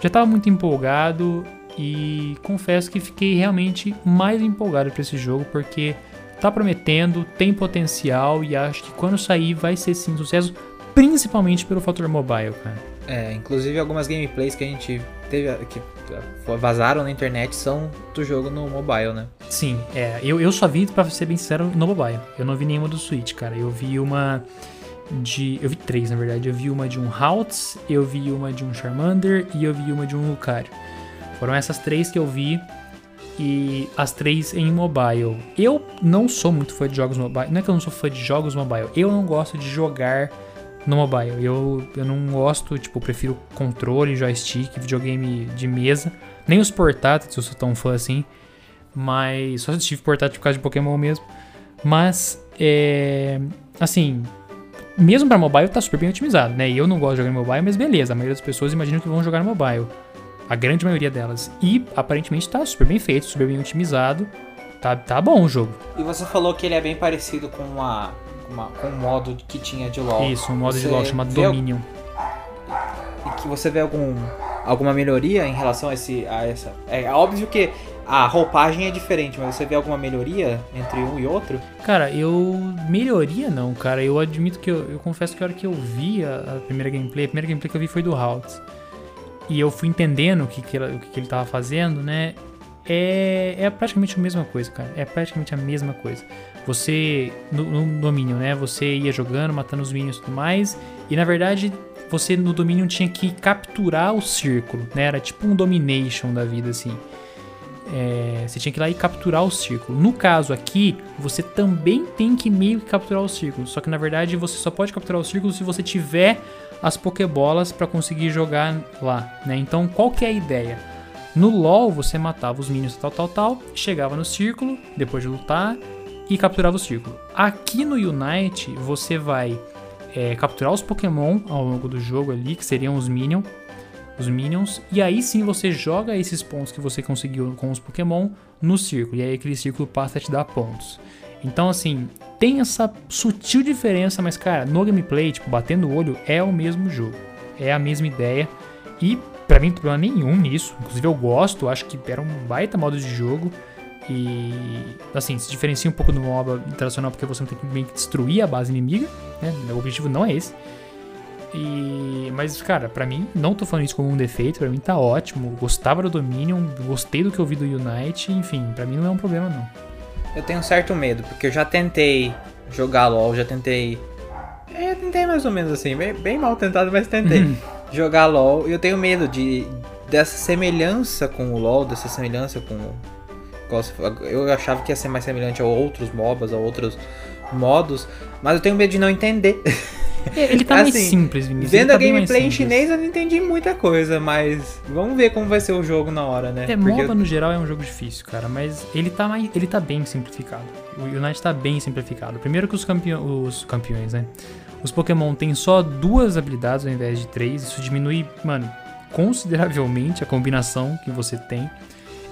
já tava muito empolgado e confesso que fiquei realmente mais empolgado para esse jogo porque tá prometendo, tem potencial e acho que quando sair vai ser sim sucesso, principalmente pelo fator mobile, cara. É, inclusive algumas gameplays que a gente teve que vazaram na internet são do jogo no mobile, né? Sim, é, eu, eu só vi, pra ser bem sincero, no mobile. Eu não vi nenhuma do Switch, cara. Eu vi uma de. Eu vi três, na verdade. Eu vi uma de um Haltz, eu vi uma de um Charmander e eu vi uma de um Lucario. Foram essas três que eu vi e as três em mobile. Eu não sou muito fã de jogos mobile. Não é que eu não sou fã de jogos mobile. Eu não gosto de jogar no mobile. Eu, eu não gosto, tipo, prefiro controle, joystick, videogame de mesa. Nem os portáteis eu sou tão fã assim. Mas só tive portátil por causa de Pokémon mesmo. Mas, é. Assim, mesmo para mobile tá super bem otimizado, né? Eu não gosto de jogar no mobile, mas beleza, a maioria das pessoas imaginam que vão jogar no mobile. A grande maioria delas. E aparentemente tá super bem feito, super bem otimizado. Tá, tá bom o jogo. E você falou que ele é bem parecido com uma, uma com um modo que tinha de LoL. Isso, um modo você de LoL chamado Dominion. que você vê algum, alguma melhoria em relação a, esse, a essa. É óbvio que a roupagem é diferente, mas você vê alguma melhoria entre um e outro? Cara, eu. Melhoria não, cara. Eu admito que eu, eu confesso que a hora que eu vi a, a primeira gameplay, a primeira gameplay que eu vi foi do Halt. E eu fui entendendo o que, que, o que, que ele tava fazendo, né? É, é praticamente a mesma coisa, cara. É praticamente a mesma coisa. Você, no, no domínio, né? Você ia jogando, matando os minions e tudo mais. E na verdade, você no domínio tinha que capturar o círculo, né? Era tipo um domination da vida, assim. É, você tinha que ir lá e capturar o círculo. No caso aqui, você também tem que meio que capturar o círculo. Só que na verdade você só pode capturar o círculo se você tiver as Pokébolas para conseguir jogar lá, né? Então qual que é a ideia? No LoL você matava os minions tal, tal, tal, chegava no círculo depois de lutar e capturava o círculo. Aqui no Unite você vai é, capturar os Pokémon ao longo do jogo ali, que seriam os minions, os minions, e aí sim você joga esses pontos que você conseguiu com os Pokémon no círculo, e aí aquele círculo passa a te dar pontos. Então, assim, tem essa sutil diferença, mas, cara, no gameplay, tipo, batendo o olho, é o mesmo jogo. É a mesma ideia. E Pra mim não tem problema nenhum nisso. Inclusive eu gosto, acho que era um baita modo de jogo. E assim, se diferencia um pouco do MOBA tradicional porque você não tem que meio que destruir a base inimiga, né? O objetivo não é esse. E mas cara, para mim não tô falando isso como um defeito, para mim tá ótimo. Gostava do Dominion, gostei do que eu vi do Unite, enfim, para mim não é um problema não. Eu tenho um certo medo, porque eu já tentei jogar LoL, já tentei é, tentei mais ou menos assim, bem, bem mal tentado, mas tentei. Uhum jogar LoL e eu tenho medo de dessa semelhança com o LoL, dessa semelhança com eu achava que ia ser mais semelhante a outros MOBAs, a outros modos, mas eu tenho medo de não entender. Ele tá assim, mais simples, Vinícius. Vendo tá a gameplay em chinês eu não entendi muita coisa, mas vamos ver como vai ser o jogo na hora, né? É, Porque MOBA eu... no geral é um jogo difícil, cara, mas ele tá, mais, ele tá bem simplificado. O Unite tá bem simplificado. Primeiro que os, campeõ os campeões, né? Os Pokémon têm só duas habilidades ao invés de três. Isso diminui, mano, consideravelmente a combinação que você tem.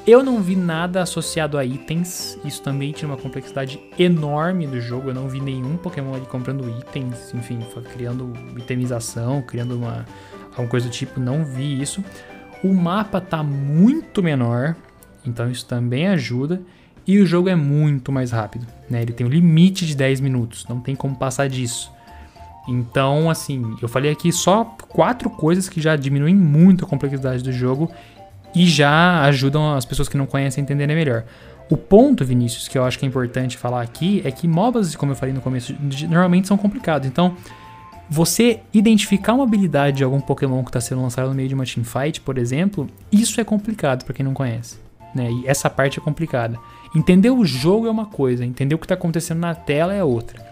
Eu não vi nada associado a itens. Isso também tinha uma complexidade enorme do jogo. Eu não vi nenhum Pokémon ali comprando itens, enfim, criando itemização, criando uma alguma coisa do tipo. Não vi isso. O mapa tá muito menor, então isso também ajuda. E o jogo é muito mais rápido, né? Ele tem um limite de 10 minutos, não tem como passar disso. Então, assim, eu falei aqui só quatro coisas que já diminuem muito a complexidade do jogo e já ajudam as pessoas que não conhecem a entenderem melhor. O ponto, Vinícius, que eu acho que é importante falar aqui é que MOBAs, como eu falei no começo, normalmente são complicados. Então, você identificar uma habilidade de algum Pokémon que está sendo lançado no meio de uma teamfight, por exemplo, isso é complicado para quem não conhece. Né? E essa parte é complicada. Entender o jogo é uma coisa, entender o que está acontecendo na tela é outra.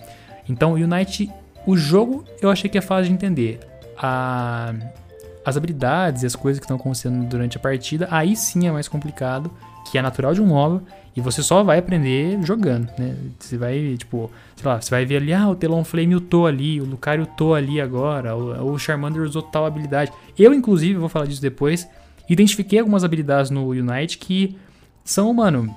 Então, Unite o jogo eu achei que é fácil de entender. A, as habilidades e as coisas que estão acontecendo durante a partida, aí sim é mais complicado, que é natural de um MOBA, e você só vai aprender jogando, né? Você vai, tipo, sei lá, você vai ver ali, ah, o Telon Flame utou ali, o Lucario utou ali agora, o, Charmander usou tal habilidade. Eu, inclusive, vou falar disso depois, identifiquei algumas habilidades no Unite que são, mano,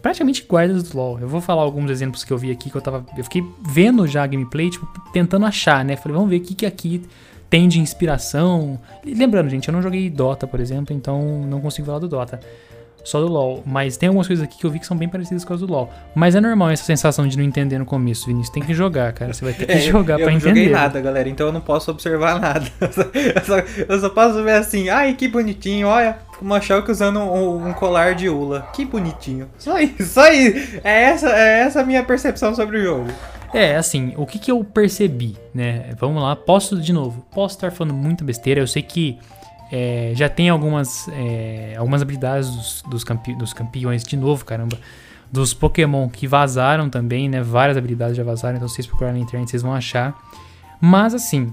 praticamente iguais do LoL. Eu vou falar alguns exemplos que eu vi aqui que eu tava. Eu fiquei vendo já a gameplay, tipo, tentando achar, né? Falei, vamos ver o que, que aqui tem de inspiração. lembrando, gente, eu não joguei Dota, por exemplo, então não consigo falar do Dota só do LoL. Mas tem algumas coisas aqui que eu vi que são bem parecidas com as do LoL. Mas é normal essa sensação de não entender no começo, Vinícius. Tem que jogar, cara. Você vai ter que é, jogar eu, pra eu entender. Eu não joguei nada, galera, então eu não posso observar nada. Eu só, eu só posso ver assim, ai, que bonitinho, olha. O Machoke usando um, um, colar de Ula. Que bonitinho. Só isso, só isso. É essa, é essa a minha percepção sobre o jogo. É, assim, o que, que eu percebi, né? Vamos lá, posso de novo. Posso estar falando muita besteira. Eu sei que é, já tem algumas, é, algumas habilidades dos, dos, campe, dos campeões, de novo, caramba, dos Pokémon que vazaram também, né? Várias habilidades já vazaram, então se vocês procurarem na internet vocês vão achar. Mas assim,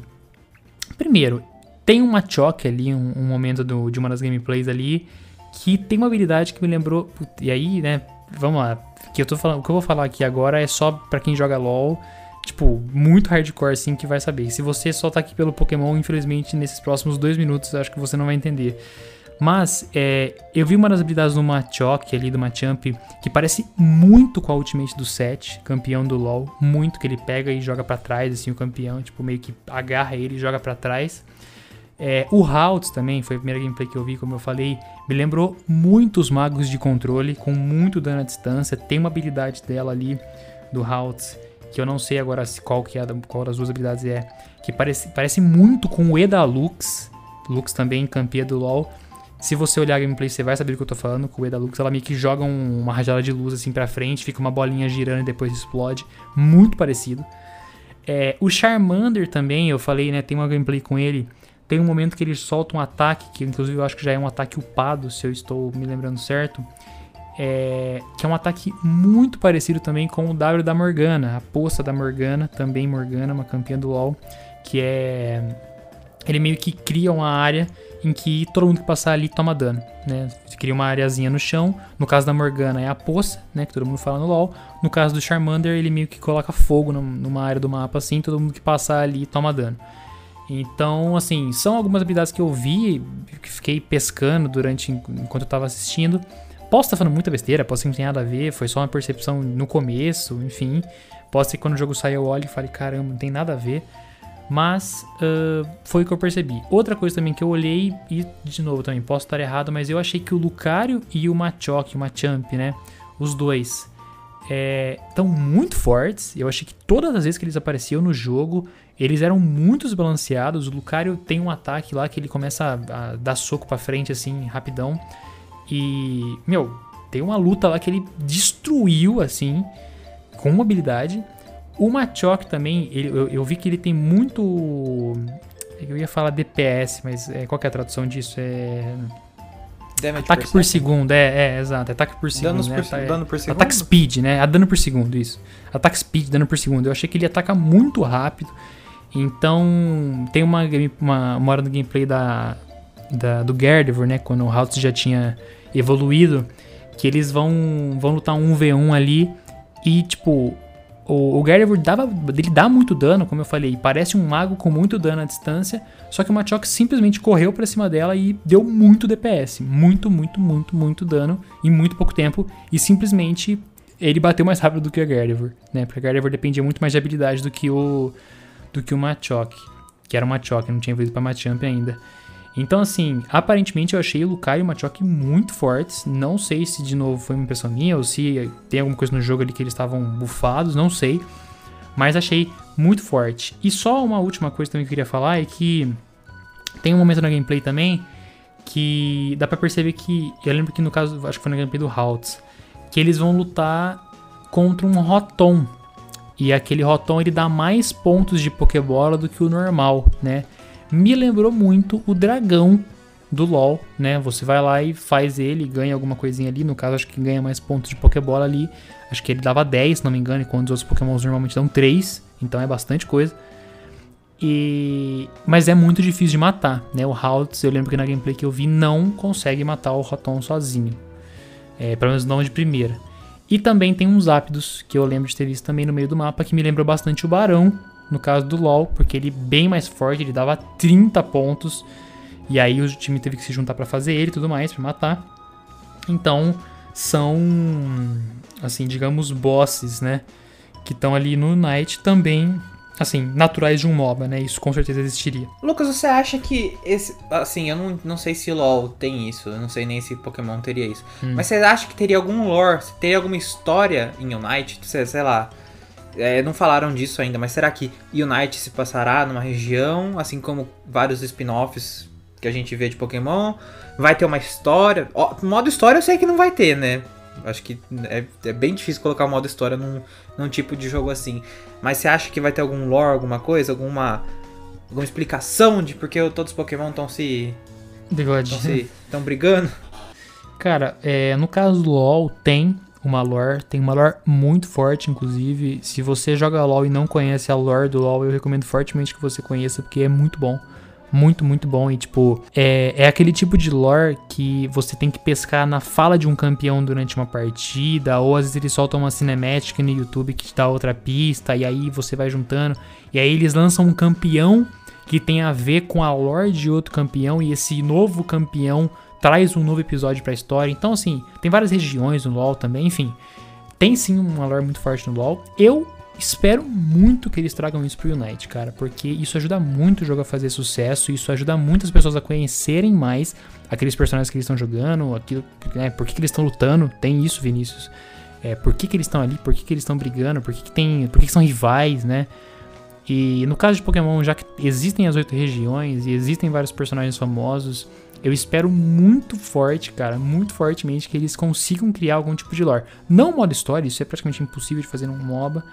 primeiro, tem uma choque ali, um, um momento do, de uma das gameplays ali, que tem uma habilidade que me lembrou. E aí, né? Vamos lá. Que eu tô falando, o que eu vou falar aqui agora é só para quem joga LOL tipo, muito hardcore assim que vai saber. Se você só tá aqui pelo Pokémon, infelizmente, nesses próximos dois minutos, acho que você não vai entender. Mas é, eu vi uma das habilidades do Machoke ali, do Machamp, que parece muito com a Ultimate do 7, campeão do LoL. Muito que ele pega e joga para trás, assim, o campeão, tipo, meio que agarra ele e joga para trás. É, o Haltz também, foi a primeira gameplay que eu vi, como eu falei, me lembrou muitos magos de controle, com muito dano à distância. Tem uma habilidade dela ali, do Haltz, que eu não sei agora qual, que é, qual das duas habilidades é, que parece, parece muito com o Eda Lux, Lux também campeã do LoL. Se você olhar a gameplay, você vai saber do que eu tô falando. Com o Eda Lux, ela meio que joga um, uma rajada de luz assim pra frente, fica uma bolinha girando e depois explode. Muito parecido. É, o Charmander também, eu falei, né? Tem uma gameplay com ele tem um momento que ele solta um ataque, que inclusive eu acho que já é um ataque upado, se eu estou me lembrando certo. É, que é um ataque muito parecido também com o W da Morgana, a poça da Morgana, também Morgana, uma campeã do LoL, que é. Ele meio que cria uma área em que todo mundo que passar ali toma dano, né? Você cria uma areazinha no chão. No caso da Morgana é a poça, né? Que todo mundo fala no LoL. No caso do Charmander, ele meio que coloca fogo numa área do mapa assim, todo mundo que passar ali toma dano. Então, assim, são algumas habilidades que eu vi, que fiquei pescando durante enquanto eu tava assistindo. Posso estar falando muita besteira, posso não ter nada a ver, foi só uma percepção no começo, enfim. Posso ser que quando o jogo sair eu olhe e fale, caramba, não tem nada a ver. Mas uh, foi o que eu percebi. Outra coisa também que eu olhei, e de novo também posso estar errado, mas eu achei que o Lucario e o Machoke, o Machamp, né? Os dois estão é, muito fortes. Eu achei que todas as vezes que eles apareciam no jogo, eles eram muito desbalanceados. O Lucario tem um ataque lá que ele começa a, a dar soco para frente assim, rapidão. E, meu, tem uma luta lá que ele destruiu assim, com uma habilidade. O Machoke também, ele, eu, eu, vi que ele tem muito. Eu ia falar DPS, mas é, qual é a tradução disso? É Damage ataque por, por segundo, é, é, exato. Ataque por segundo. Danos né? por, é, dano por segundo? Ataque speed, né? A dano por segundo, isso. Ataque speed, dano por segundo. Eu achei que ele ataca muito rápido. Então, tem uma, uma, uma hora no gameplay da, da, do Gardevoir, né? Quando o Haltz já tinha evoluído, que eles vão, vão lutar um v1 ali. E, tipo, o, o Gardevoir dava, ele dá muito dano, como eu falei, parece um mago com muito dano à distância, só que o Machoke simplesmente correu para cima dela e deu muito DPS, muito, muito, muito, muito dano em muito pouco tempo e simplesmente ele bateu mais rápido do que o Gardevoir, né? Porque o Gardevoir dependia muito mais de habilidade do que o do que o Machoke, que era o Machoke, não tinha vindo para Machamp ainda. Então, assim, aparentemente eu achei o Lucario e o Machoke muito fortes. Não sei se de novo foi uma impressão minha ou se tem alguma coisa no jogo ali que eles estavam bufados, não sei. Mas achei muito forte. E só uma última coisa também que eu queria falar é que tem um momento na gameplay também que dá para perceber que. Eu lembro que no caso, acho que foi na gameplay do Haltz, que eles vão lutar contra um Rotom. E aquele Rotom ele dá mais pontos de Pokébola do que o normal, né? me lembrou muito o dragão do LoL, né? Você vai lá e faz ele, ganha alguma coisinha ali. No caso, acho que ganha mais pontos de Pokébola ali. Acho que ele dava 10, se não me engano, enquanto os outros Pokémons normalmente dão 3. Então é bastante coisa. E... Mas é muito difícil de matar, né? O Haltz, eu lembro que na gameplay que eu vi, não consegue matar o Rotom sozinho. É, pelo menos não de primeira. E também tem uns ápidos que eu lembro de ter visto também no meio do mapa, que me lembrou bastante o Barão, no caso do LoL, porque ele bem mais forte, ele dava 30 pontos. E aí o time teve que se juntar para fazer ele e tudo mais, pra matar. Então, são, assim, digamos, bosses, né? Que estão ali no Knight também, assim, naturais de um MOBA, né? Isso com certeza existiria. Lucas, você acha que esse. Assim, eu não, não sei se LoL tem isso, eu não sei nem se Pokémon teria isso. Hum. Mas você acha que teria algum lore, teria alguma história em Unite? Sei, sei lá é, não falaram disso ainda, mas será que Unite se passará numa região, assim como vários spin-offs que a gente vê de Pokémon? Vai ter uma história? Ó, modo história eu sei que não vai ter, né? Acho que é, é bem difícil colocar o modo história num, num tipo de jogo assim. Mas você acha que vai ter algum lore, alguma coisa? Alguma, alguma explicação de por que todos os Pokémon estão se. Estão brigando? Cara, é, no caso do LoL tem uma lore. Tem uma lore muito forte, inclusive. Se você joga LoL e não conhece a lore do LoL, eu recomendo fortemente que você conheça, porque é muito bom. Muito, muito bom. E, tipo, é, é aquele tipo de lore que você tem que pescar na fala de um campeão durante uma partida, ou às vezes eles soltam uma cinemática no YouTube que te dá outra pista, e aí você vai juntando. E aí eles lançam um campeão que tem a ver com a lore de outro campeão, e esse novo campeão traz um novo episódio para a história. Então, assim, tem várias regiões no LoL também, enfim. Tem sim uma lore muito forte no LoL. Eu espero muito que eles tragam isso pro Unite, cara, porque isso ajuda muito o jogo a fazer sucesso, isso ajuda muitas pessoas a conhecerem mais aqueles personagens que eles estão jogando, aquilo, né, por que, que eles estão lutando, tem isso, Vinícius. É, por que, que eles estão ali, por que, que eles estão brigando, por que, que tem. Por que, que são rivais, né? E no caso de Pokémon, já que existem as oito regiões e existem vários personagens famosos, eu espero muito forte, cara, muito fortemente que eles consigam criar algum tipo de lore. Não modo história, isso é praticamente impossível de fazer num MOBA,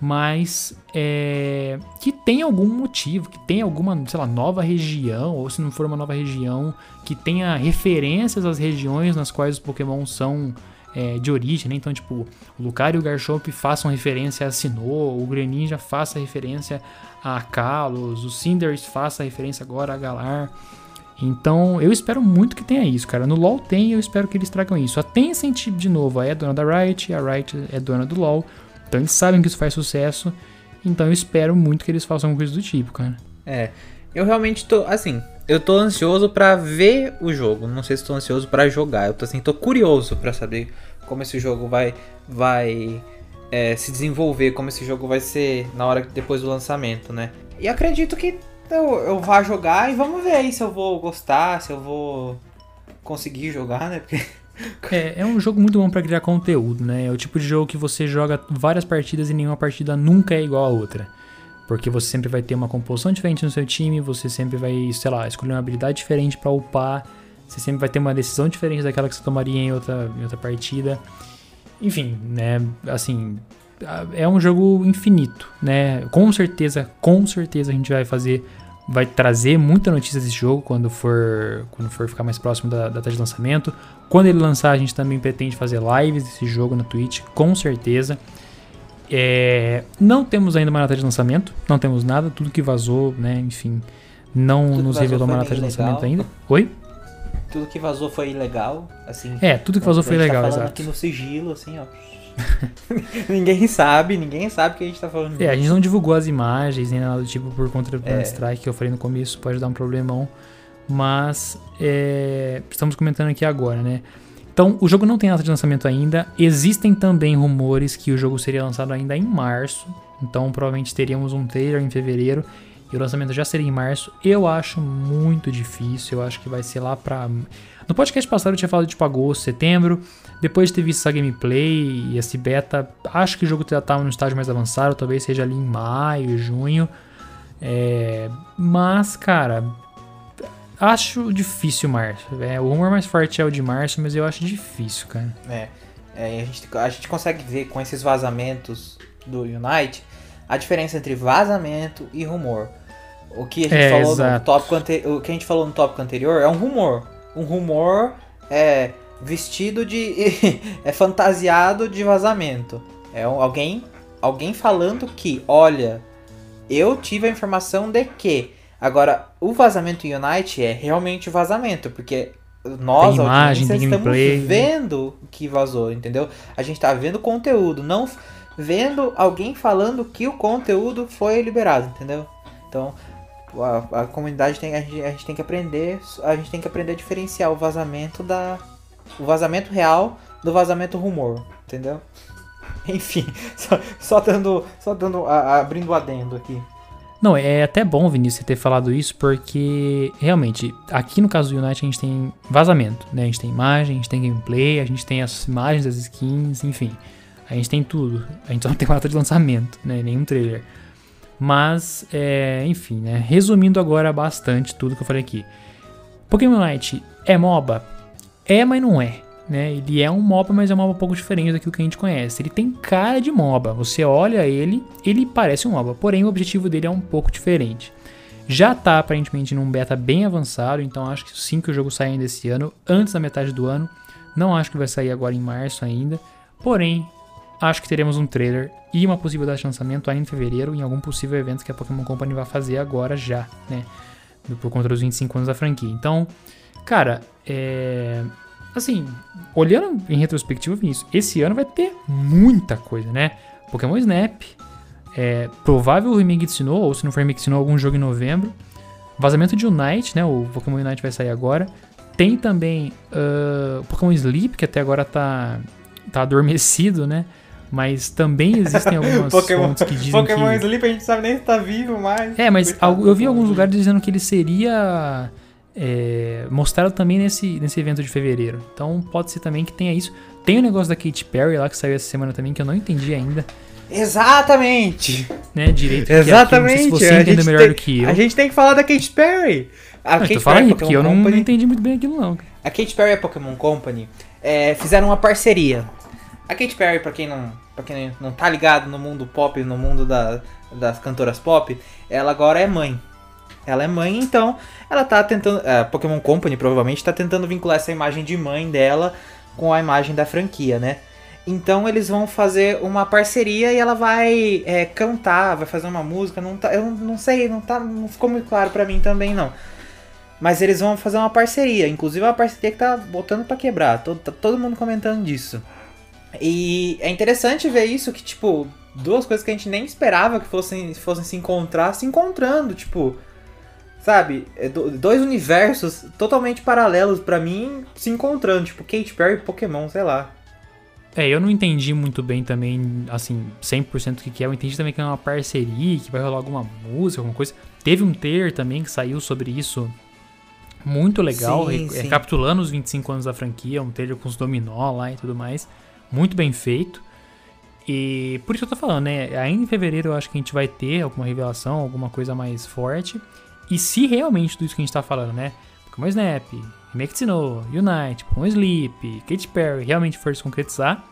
mas é, que tenha algum motivo, que tenha alguma, sei lá, nova região, ou se não for uma nova região, que tenha referências às regiões nas quais os Pokémon são é, de origem, né? Então, tipo, o Lucario e o Garchomp façam referência a Sinnoh, o Greninja faça referência a Kalos, o Cinders faça referência agora a Galar. Então, eu espero muito que tenha isso, cara. No LoL tem, eu espero que eles tragam isso. A Tencent, de novo, é dona da Riot, a Riot é dona do LoL. Então, eles sabem que isso faz sucesso. Então, eu espero muito que eles façam coisa do tipo, cara. É, eu realmente tô, assim, eu tô ansioso para ver o jogo. Não sei se tô ansioso para jogar. Eu tô assim, tô curioso para saber como esse jogo vai vai é, se desenvolver, como esse jogo vai ser na hora depois do lançamento, né? E acredito que eu, eu vá jogar e vamos ver aí se eu vou gostar, se eu vou conseguir jogar, né? Porque é, é um jogo muito bom para criar conteúdo, né? É o tipo de jogo que você joga várias partidas e nenhuma partida nunca é igual a outra. Porque você sempre vai ter uma composição diferente no seu time, você sempre vai, sei lá, escolher uma habilidade diferente para upar, você sempre vai ter uma decisão diferente daquela que você tomaria em outra, em outra partida. Enfim, né, assim, é um jogo infinito, né? Com certeza, com certeza a gente vai fazer, vai trazer muita notícia desse jogo quando for, quando for ficar mais próximo da data de lançamento. Quando ele lançar, a gente também pretende fazer lives desse jogo na Twitch, com certeza. É, não temos ainda uma data de lançamento, não temos nada, tudo que vazou, né, enfim, não tudo nos revelou uma data de lançamento ainda. Oi? Tudo que vazou foi ilegal, assim. É, tudo que vazou foi legal, tá exato. aqui no sigilo, assim, ó. ninguém sabe, ninguém sabe que a gente tá falando. É, a gente não divulgou as imagens nem nada do tipo por conta do é. strike que eu falei no começo, pode dar um problemão. Mas é, estamos comentando aqui agora, né? Então, o jogo não tem data de lançamento ainda. Existem também rumores que o jogo seria lançado ainda em março. Então, provavelmente teríamos um trailer em fevereiro e o lançamento já seria em março. Eu acho muito difícil. Eu acho que vai ser lá pra. No podcast passado eu tinha falado de tipo agosto, setembro. Depois de ter visto essa gameplay e esse beta, acho que o jogo já estava no estágio mais avançado. Talvez seja ali em maio, junho. É... Mas, cara, Acho difícil março. É, o rumor mais forte é o de março, mas eu acho difícil, cara. É. é a, gente, a gente consegue ver com esses vazamentos do Unite a diferença entre vazamento e rumor. O que a gente é, falou exato. no tópico anterior, o que a gente falou no tópico anterior é um rumor. Um rumor é vestido de é fantasiado de vazamento. É alguém alguém falando que, olha, eu tive a informação de que Agora, o vazamento Unite é realmente vazamento, porque nós, tem imagem, tem estamos gameplay. vendo que vazou, entendeu? A gente tá vendo conteúdo, não vendo alguém falando que o conteúdo foi liberado, entendeu? Então, a, a comunidade tem a gente, a gente tem que aprender, a gente tem que aprender a diferenciar o vazamento da o vazamento real do vazamento rumor, entendeu? Enfim, só, só dando, só dando, a, abrindo o adendo aqui. Não, é até bom, Vinícius, ter falado isso, porque realmente, aqui no caso do Unite a gente tem vazamento, né? A gente tem imagem, a gente tem gameplay, a gente tem as imagens das skins, enfim. A gente tem tudo. A gente só não tem data de lançamento, né? Nenhum trailer. Mas, é, enfim, né? Resumindo agora bastante tudo que eu falei aqui. Pokémon Unite é MOBA? É, mas não é né? Ele é um MOBA, mas é um MOBA um pouco diferente daquilo que a gente conhece. Ele tem cara de MOBA. Você olha ele, ele parece um MOBA, porém o objetivo dele é um pouco diferente. Já está aparentemente num beta bem avançado, então acho que sim que o jogo sai ainda esse ano, antes da metade do ano. Não acho que vai sair agora em março ainda. Porém, acho que teremos um trailer e uma possível data de lançamento ainda em fevereiro, em algum possível evento que a Pokémon Company vai fazer agora já, né? Por conta dos 25 anos da franquia. Então, cara, é assim, olhando em retrospectiva, Vinícius, esse ano vai ter muita coisa, né? Pokémon Snap, é, provável remake de Sinnoh, ou se não for remake de Sinnoh, algum jogo em novembro. Vazamento de Unite, né? O Pokémon Unite vai sair agora. Tem também uh, Pokémon Sleep, que até agora tá, tá adormecido, né? Mas também existem algumas Pokémon, fontes que dizem Pokémon que... Sleep a gente sabe nem se tá vivo mais. É, mas Coitado eu vi alguns lugares dizendo que ele seria é, mostrado também nesse, nesse evento de fevereiro. Então pode ser também que tenha isso. Tem o negócio da Katy Perry lá que saiu essa semana também, que eu não entendi ainda, Exatamente! né, direito. é aqui, Exatamente! não sei se você gente melhor tem- do que eu. A gente tem que falar da Katy Perry. A Não, Katy então fala aí, Perry é porque eu não, não entendi muito bem aquilo não. A Katy Perry e a Pokémon Company é, fizeram uma parceria. A Katy Perry, pra quem não, pra quem não tá ligado no mundo pop, no mundo da- das cantoras pop, ela agora é mãe. Ela é mãe, então ela tá tentando. A Pokémon Company provavelmente tá tentando vincular essa imagem de mãe dela com a imagem da franquia, né? Então eles vão fazer uma parceria e ela vai é, cantar, vai fazer uma música. Não tá, eu não, sei, não, tá, não ficou muito claro pra mim também não. Mas eles vão fazer uma parceria, inclusive uma parceria que tá botando pra quebrar. Todo, tá todo mundo comentando disso. E é interessante ver isso, que, tipo, duas coisas que a gente nem esperava que fossem, fossem se encontrar, se encontrando, tipo. Sabe? É do- dois universos totalmente paralelos pra mim se encontrando, tipo, Katy Perry e Pokémon, sei lá. É, eu não entendi muito bem também, assim, 100% o que que é. Eu entendi também que é uma parceria, que vai rolar alguma música, alguma coisa. Teve um trailer também que saiu sobre isso. Muito legal, sim. recapitulando os 25 anos da franquia, um trailer com os dominó lá e tudo mais. Muito bem feito. E por isso que eu tô falando, né? Ainda em fevereiro eu acho que a gente vai ter alguma revelação, alguma coisa mais forte. E se realmente tudo isso que a gente tá falando, né? Pokémon Snap, Remake Sinnoh, Unite, Pokémon Sleep, Katy Perry realmente for se concretizar,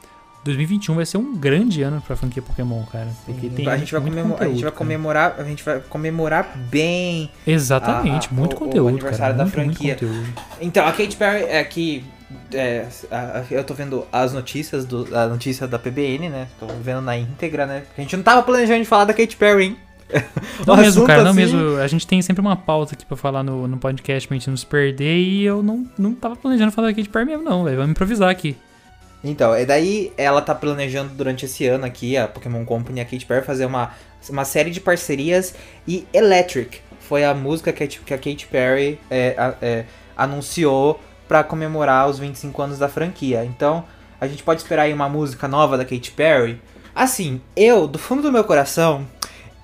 2021 vai ser um grande ano pra franquia Pokémon, cara. Porque tem a, gente vai muito comemorar, a gente vai conteúdo, cara. comemorar, a gente vai comemorar bem. Exatamente, a- a- muito o- o conteúdo. aniversário cara, da muito, muito franquia. conteúdo. Então, a Katy Perry é que. É, a- a- eu tô vendo as notícias do, a notícia da PBN, né? Tô vendo na íntegra, né? Porque a gente não tava planejando de falar da Katy Perry, hein? Não mesmo, cara, não assim- mesmo. A gente tem sempre uma pauta aqui pra falar no, no podcast pra gente não se perder e eu não, não tava planejando falar aqui de Perry mesmo, não, velho. Vamos improvisar aqui. Então, e daí ela tá planejando durante esse ano aqui, a Pokémon Company, a Katy Perry, fazer uma, uma série de parcerias e Electric foi a música que a, que a Katy Perry é, a- é, anunciou pra comemorar os 25 anos da franquia. Então, a gente pode esperar aí uma música nova da Katy Perry. Assim, eu, do fundo do meu coração,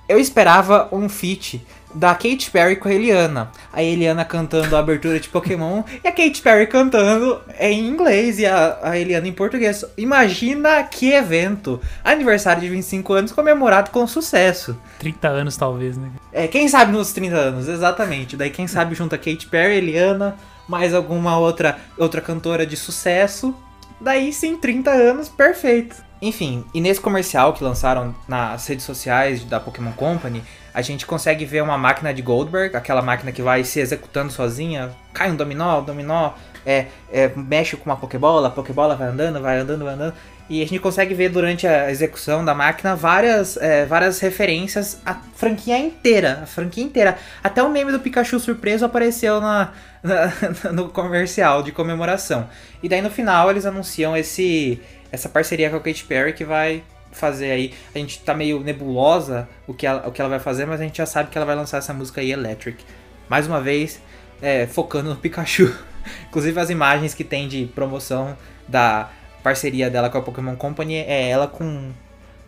eu esperava um feat da Katy Perry com a Eliana. A Eliana cantando a abertura de Pokémon e a Katy Perry cantando em inglês e a, a Eliana em português. Imagina que evento! Aniversário de 25 anos comemorado com sucesso. 30 anos, talvez, né? É, quem sabe nos 30 anos, exatamente. Daí quem sabe junto a Katy Perry, Eliana, mais alguma outra, outra cantora de sucesso. Daí sim, 30 anos, perfeito. Enfim, e nesse comercial que lançaram nas redes sociais da Pokémon Company, a gente consegue ver uma máquina de Goldberg, aquela máquina que vai se executando sozinha, cai um dominó, o dominó é, é, mexe com uma Pokébola, a Pokébola vai andando, vai andando, vai andando. E a gente consegue ver durante a execução da máquina várias, é, várias referências à franquia inteira. A franquia inteira. Até o meme do Pikachu surpreso apareceu na, na- no comercial de comemoração. E daí no final eles anunciam esse, essa parceria com a Katy Perry que vai fazer aí. A gente tá meio nebulosa o que, ela, o que ela vai fazer, mas a gente já sabe que ela vai lançar essa música aí, Electric. Mais uma vez, é, focando no Pikachu. Inclusive as imagens que tem de promoção da parceria dela com a Pokémon Company é ela com,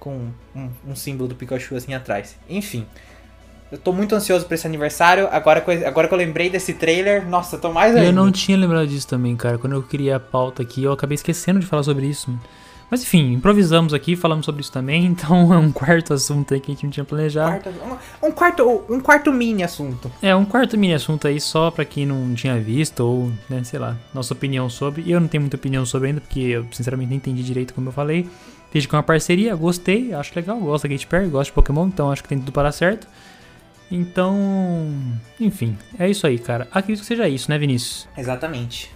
com um, um símbolo do Pikachu assim atrás. Enfim. Eu tô muito ansioso pra esse aniversário. Agora, que eu- agora que eu lembrei desse trailer, nossa, eu tô mais ainda. Eu não tinha lembrado disso também, cara. Quando eu criei a pauta aqui, eu acabei esquecendo de falar sobre isso. mano. Mas enfim, improvisamos aqui, falamos sobre isso também, então é um quarto assunto aí que a gente não tinha planejado. Quarto- um, um quarto, um quarto mini assunto. É, um quarto mini assunto aí só pra quem não tinha visto ou, né, sei lá, nossa opinião sobre. E eu não tenho muita opinião sobre ainda, porque eu sinceramente não entendi direito como eu falei. Desde que é uma parceria, gostei, acho legal, gosto da Katy Perry, gosto de Pokémon, então acho que tem tudo para dar certo. Então, enfim, é isso aí, cara. Acredito que seja isso, né, Vinícius? Exatamente.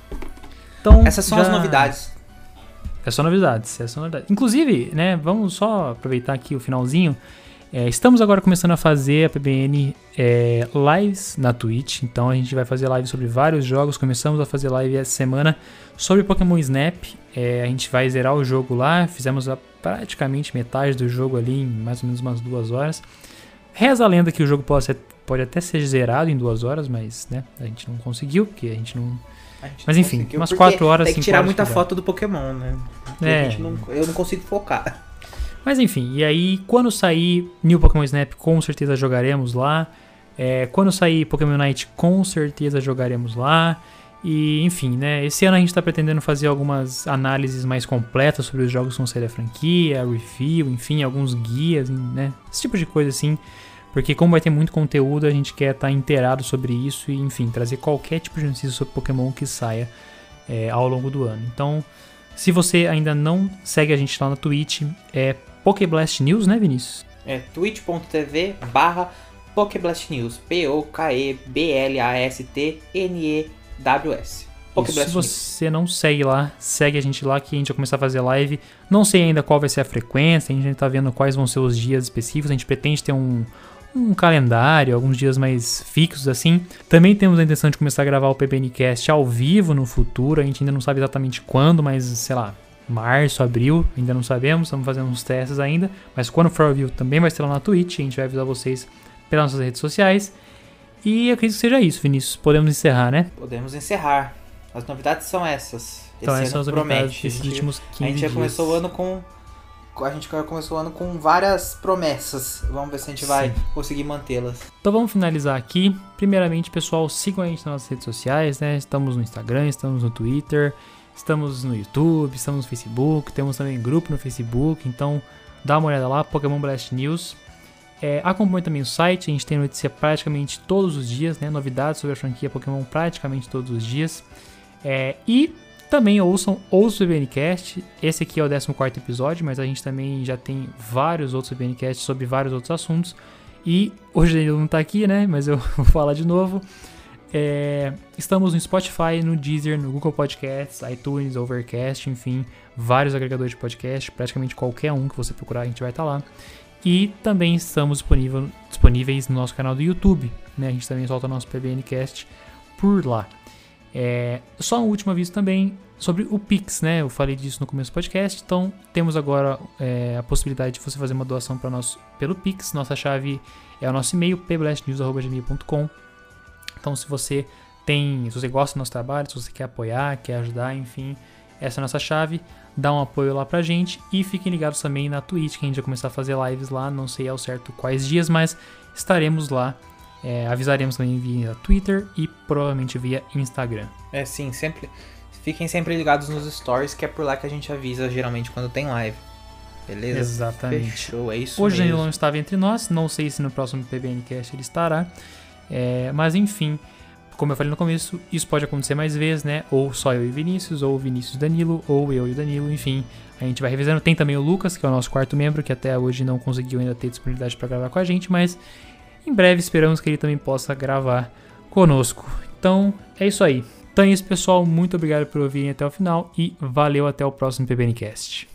Então, Essas são já- as novidades. É só novidades, é só novidades. Inclusive, né, vamos só aproveitar aqui o finalzinho. É, estamos agora começando a fazer a PBN é, lives na Twitch. Então a gente vai fazer live sobre vários jogos. Começamos a fazer live essa semana sobre Pokémon Snap. É, a gente vai zerar o jogo lá. Fizemos a- praticamente metade do jogo ali em mais ou menos umas duas horas. Reza a lenda que o jogo pode, ser- pode até ser zerado em duas horas, mas né, a gente não conseguiu, porque a gente não. Mas enfim, umas porque quatro horas, Tem que tirar muita dá. foto do Pokémon, né? Porque É. não- eu não consigo focar. Mas enfim, e aí quando sair New Pokémon Snap, com certeza jogaremos lá. É, quando sair Pokémon Night, com certeza jogaremos lá. E enfim, né? Esse ano a gente está pretendendo fazer algumas análises mais completas sobre os jogos que vão sair da franquia, review, enfim, alguns guias, né? Esse tipo de coisa assim. Porque como vai ter muito conteúdo, a gente quer estar tá inteirado sobre isso e, enfim, trazer qualquer tipo de notícia sobre Pokémon que saia é, ao longo do ano. Então, se você ainda não segue a gente lá na Twitch, é Pokeblast News, né, Vinícius? É twitch.tv barra Pokeblast News. P-O-K-E-B-L-A-S-T-N-E-W-S. Se você não segue lá, segue a gente lá que a gente vai começar a fazer live. Não sei ainda qual vai ser a frequência, a gente tá vendo quais vão ser os dias específicos. A gente pretende ter um, um calendário, alguns dias mais fixos assim. Também temos a intenção de começar a gravar o PBNcast ao vivo no futuro. A gente ainda não sabe exatamente quando, mas sei lá, março, abril, ainda não sabemos, estamos fazendo uns testes ainda. Mas quando for ao vivo também vai ser lá na Twitch, a gente vai avisar vocês pelas nossas redes sociais. E eu acredito que seja isso, Vinícius. Podemos encerrar, né? Podemos encerrar. As novidades são essas. Então, Esse essas são as novidades desses últimos 15 A gente já começou o ano com a gente começou o ano com várias promessas. Vamos ver se a gente Sim. vai conseguir mantê-las. Então vamos finalizar aqui. Primeiramente, pessoal, sigam a gente nas nossas redes sociais, né? Estamos no Instagram, estamos no Twitter, estamos no YouTube, estamos no Facebook, temos também grupo no Facebook, então dá uma olhada lá, Pokémon Blast News. É, acompanhe também o site, a gente tem notícia praticamente todos os dias, né? Novidades sobre a franquia Pokémon praticamente todos os dias. É, e também ouçam, ouçam o BNCast. Esse aqui é o 14 episódio, mas a gente também já tem vários outros BNCasts sobre vários outros assuntos. E hoje ele não está aqui, né? Mas eu vou falar de novo. É, estamos no Spotify, no Deezer, no Google Podcasts, iTunes, Overcast, enfim, vários agregadores de podcast. Praticamente qualquer um que você procurar, a gente vai estar tá lá. E também estamos disponível, disponíveis no nosso canal do YouTube. Né? A gente também solta nosso PBNcast por lá. É, só um último aviso também sobre o Pix, né? Eu falei disso no começo do podcast, então temos agora é, a possibilidade de você fazer uma doação para nós pelo Pix. Nossa chave é o nosso e-mail, pblastnews.com. Então, se você tem, se você gosta do nosso trabalho, se você quer apoiar, quer ajudar, enfim, essa é a nossa chave. Dá um apoio lá pra gente e fiquem ligados também na Twitch, que a gente vai começar a fazer lives lá, não sei ao certo quais dias, mas estaremos lá é, avisaremos também via Twitter e provavelmente via Instagram. É sim, sempre. Fiquem sempre ligados nos stories, que é por lá que a gente avisa geralmente quando tem live. Beleza? Exatamente. Fechou, é isso Hoje mesmo. ele não estava entre nós, não sei se no próximo PBNcast ele estará. É, mas enfim, como eu falei no começo, isso pode acontecer mais vezes, né? Ou só eu e Vinícius, ou Vinícius e Danilo, ou eu e o Danilo, enfim. A gente vai revisando. Tem também o Lucas, que é o nosso quarto membro, que até hoje não conseguiu ainda ter disponibilidade para gravar com a gente, mas em breve esperamos que ele também possa gravar conosco. Então é isso aí. Então é isso, pessoal. Muito obrigado por ouvirem até o final e valeu até o próximo PBNcast.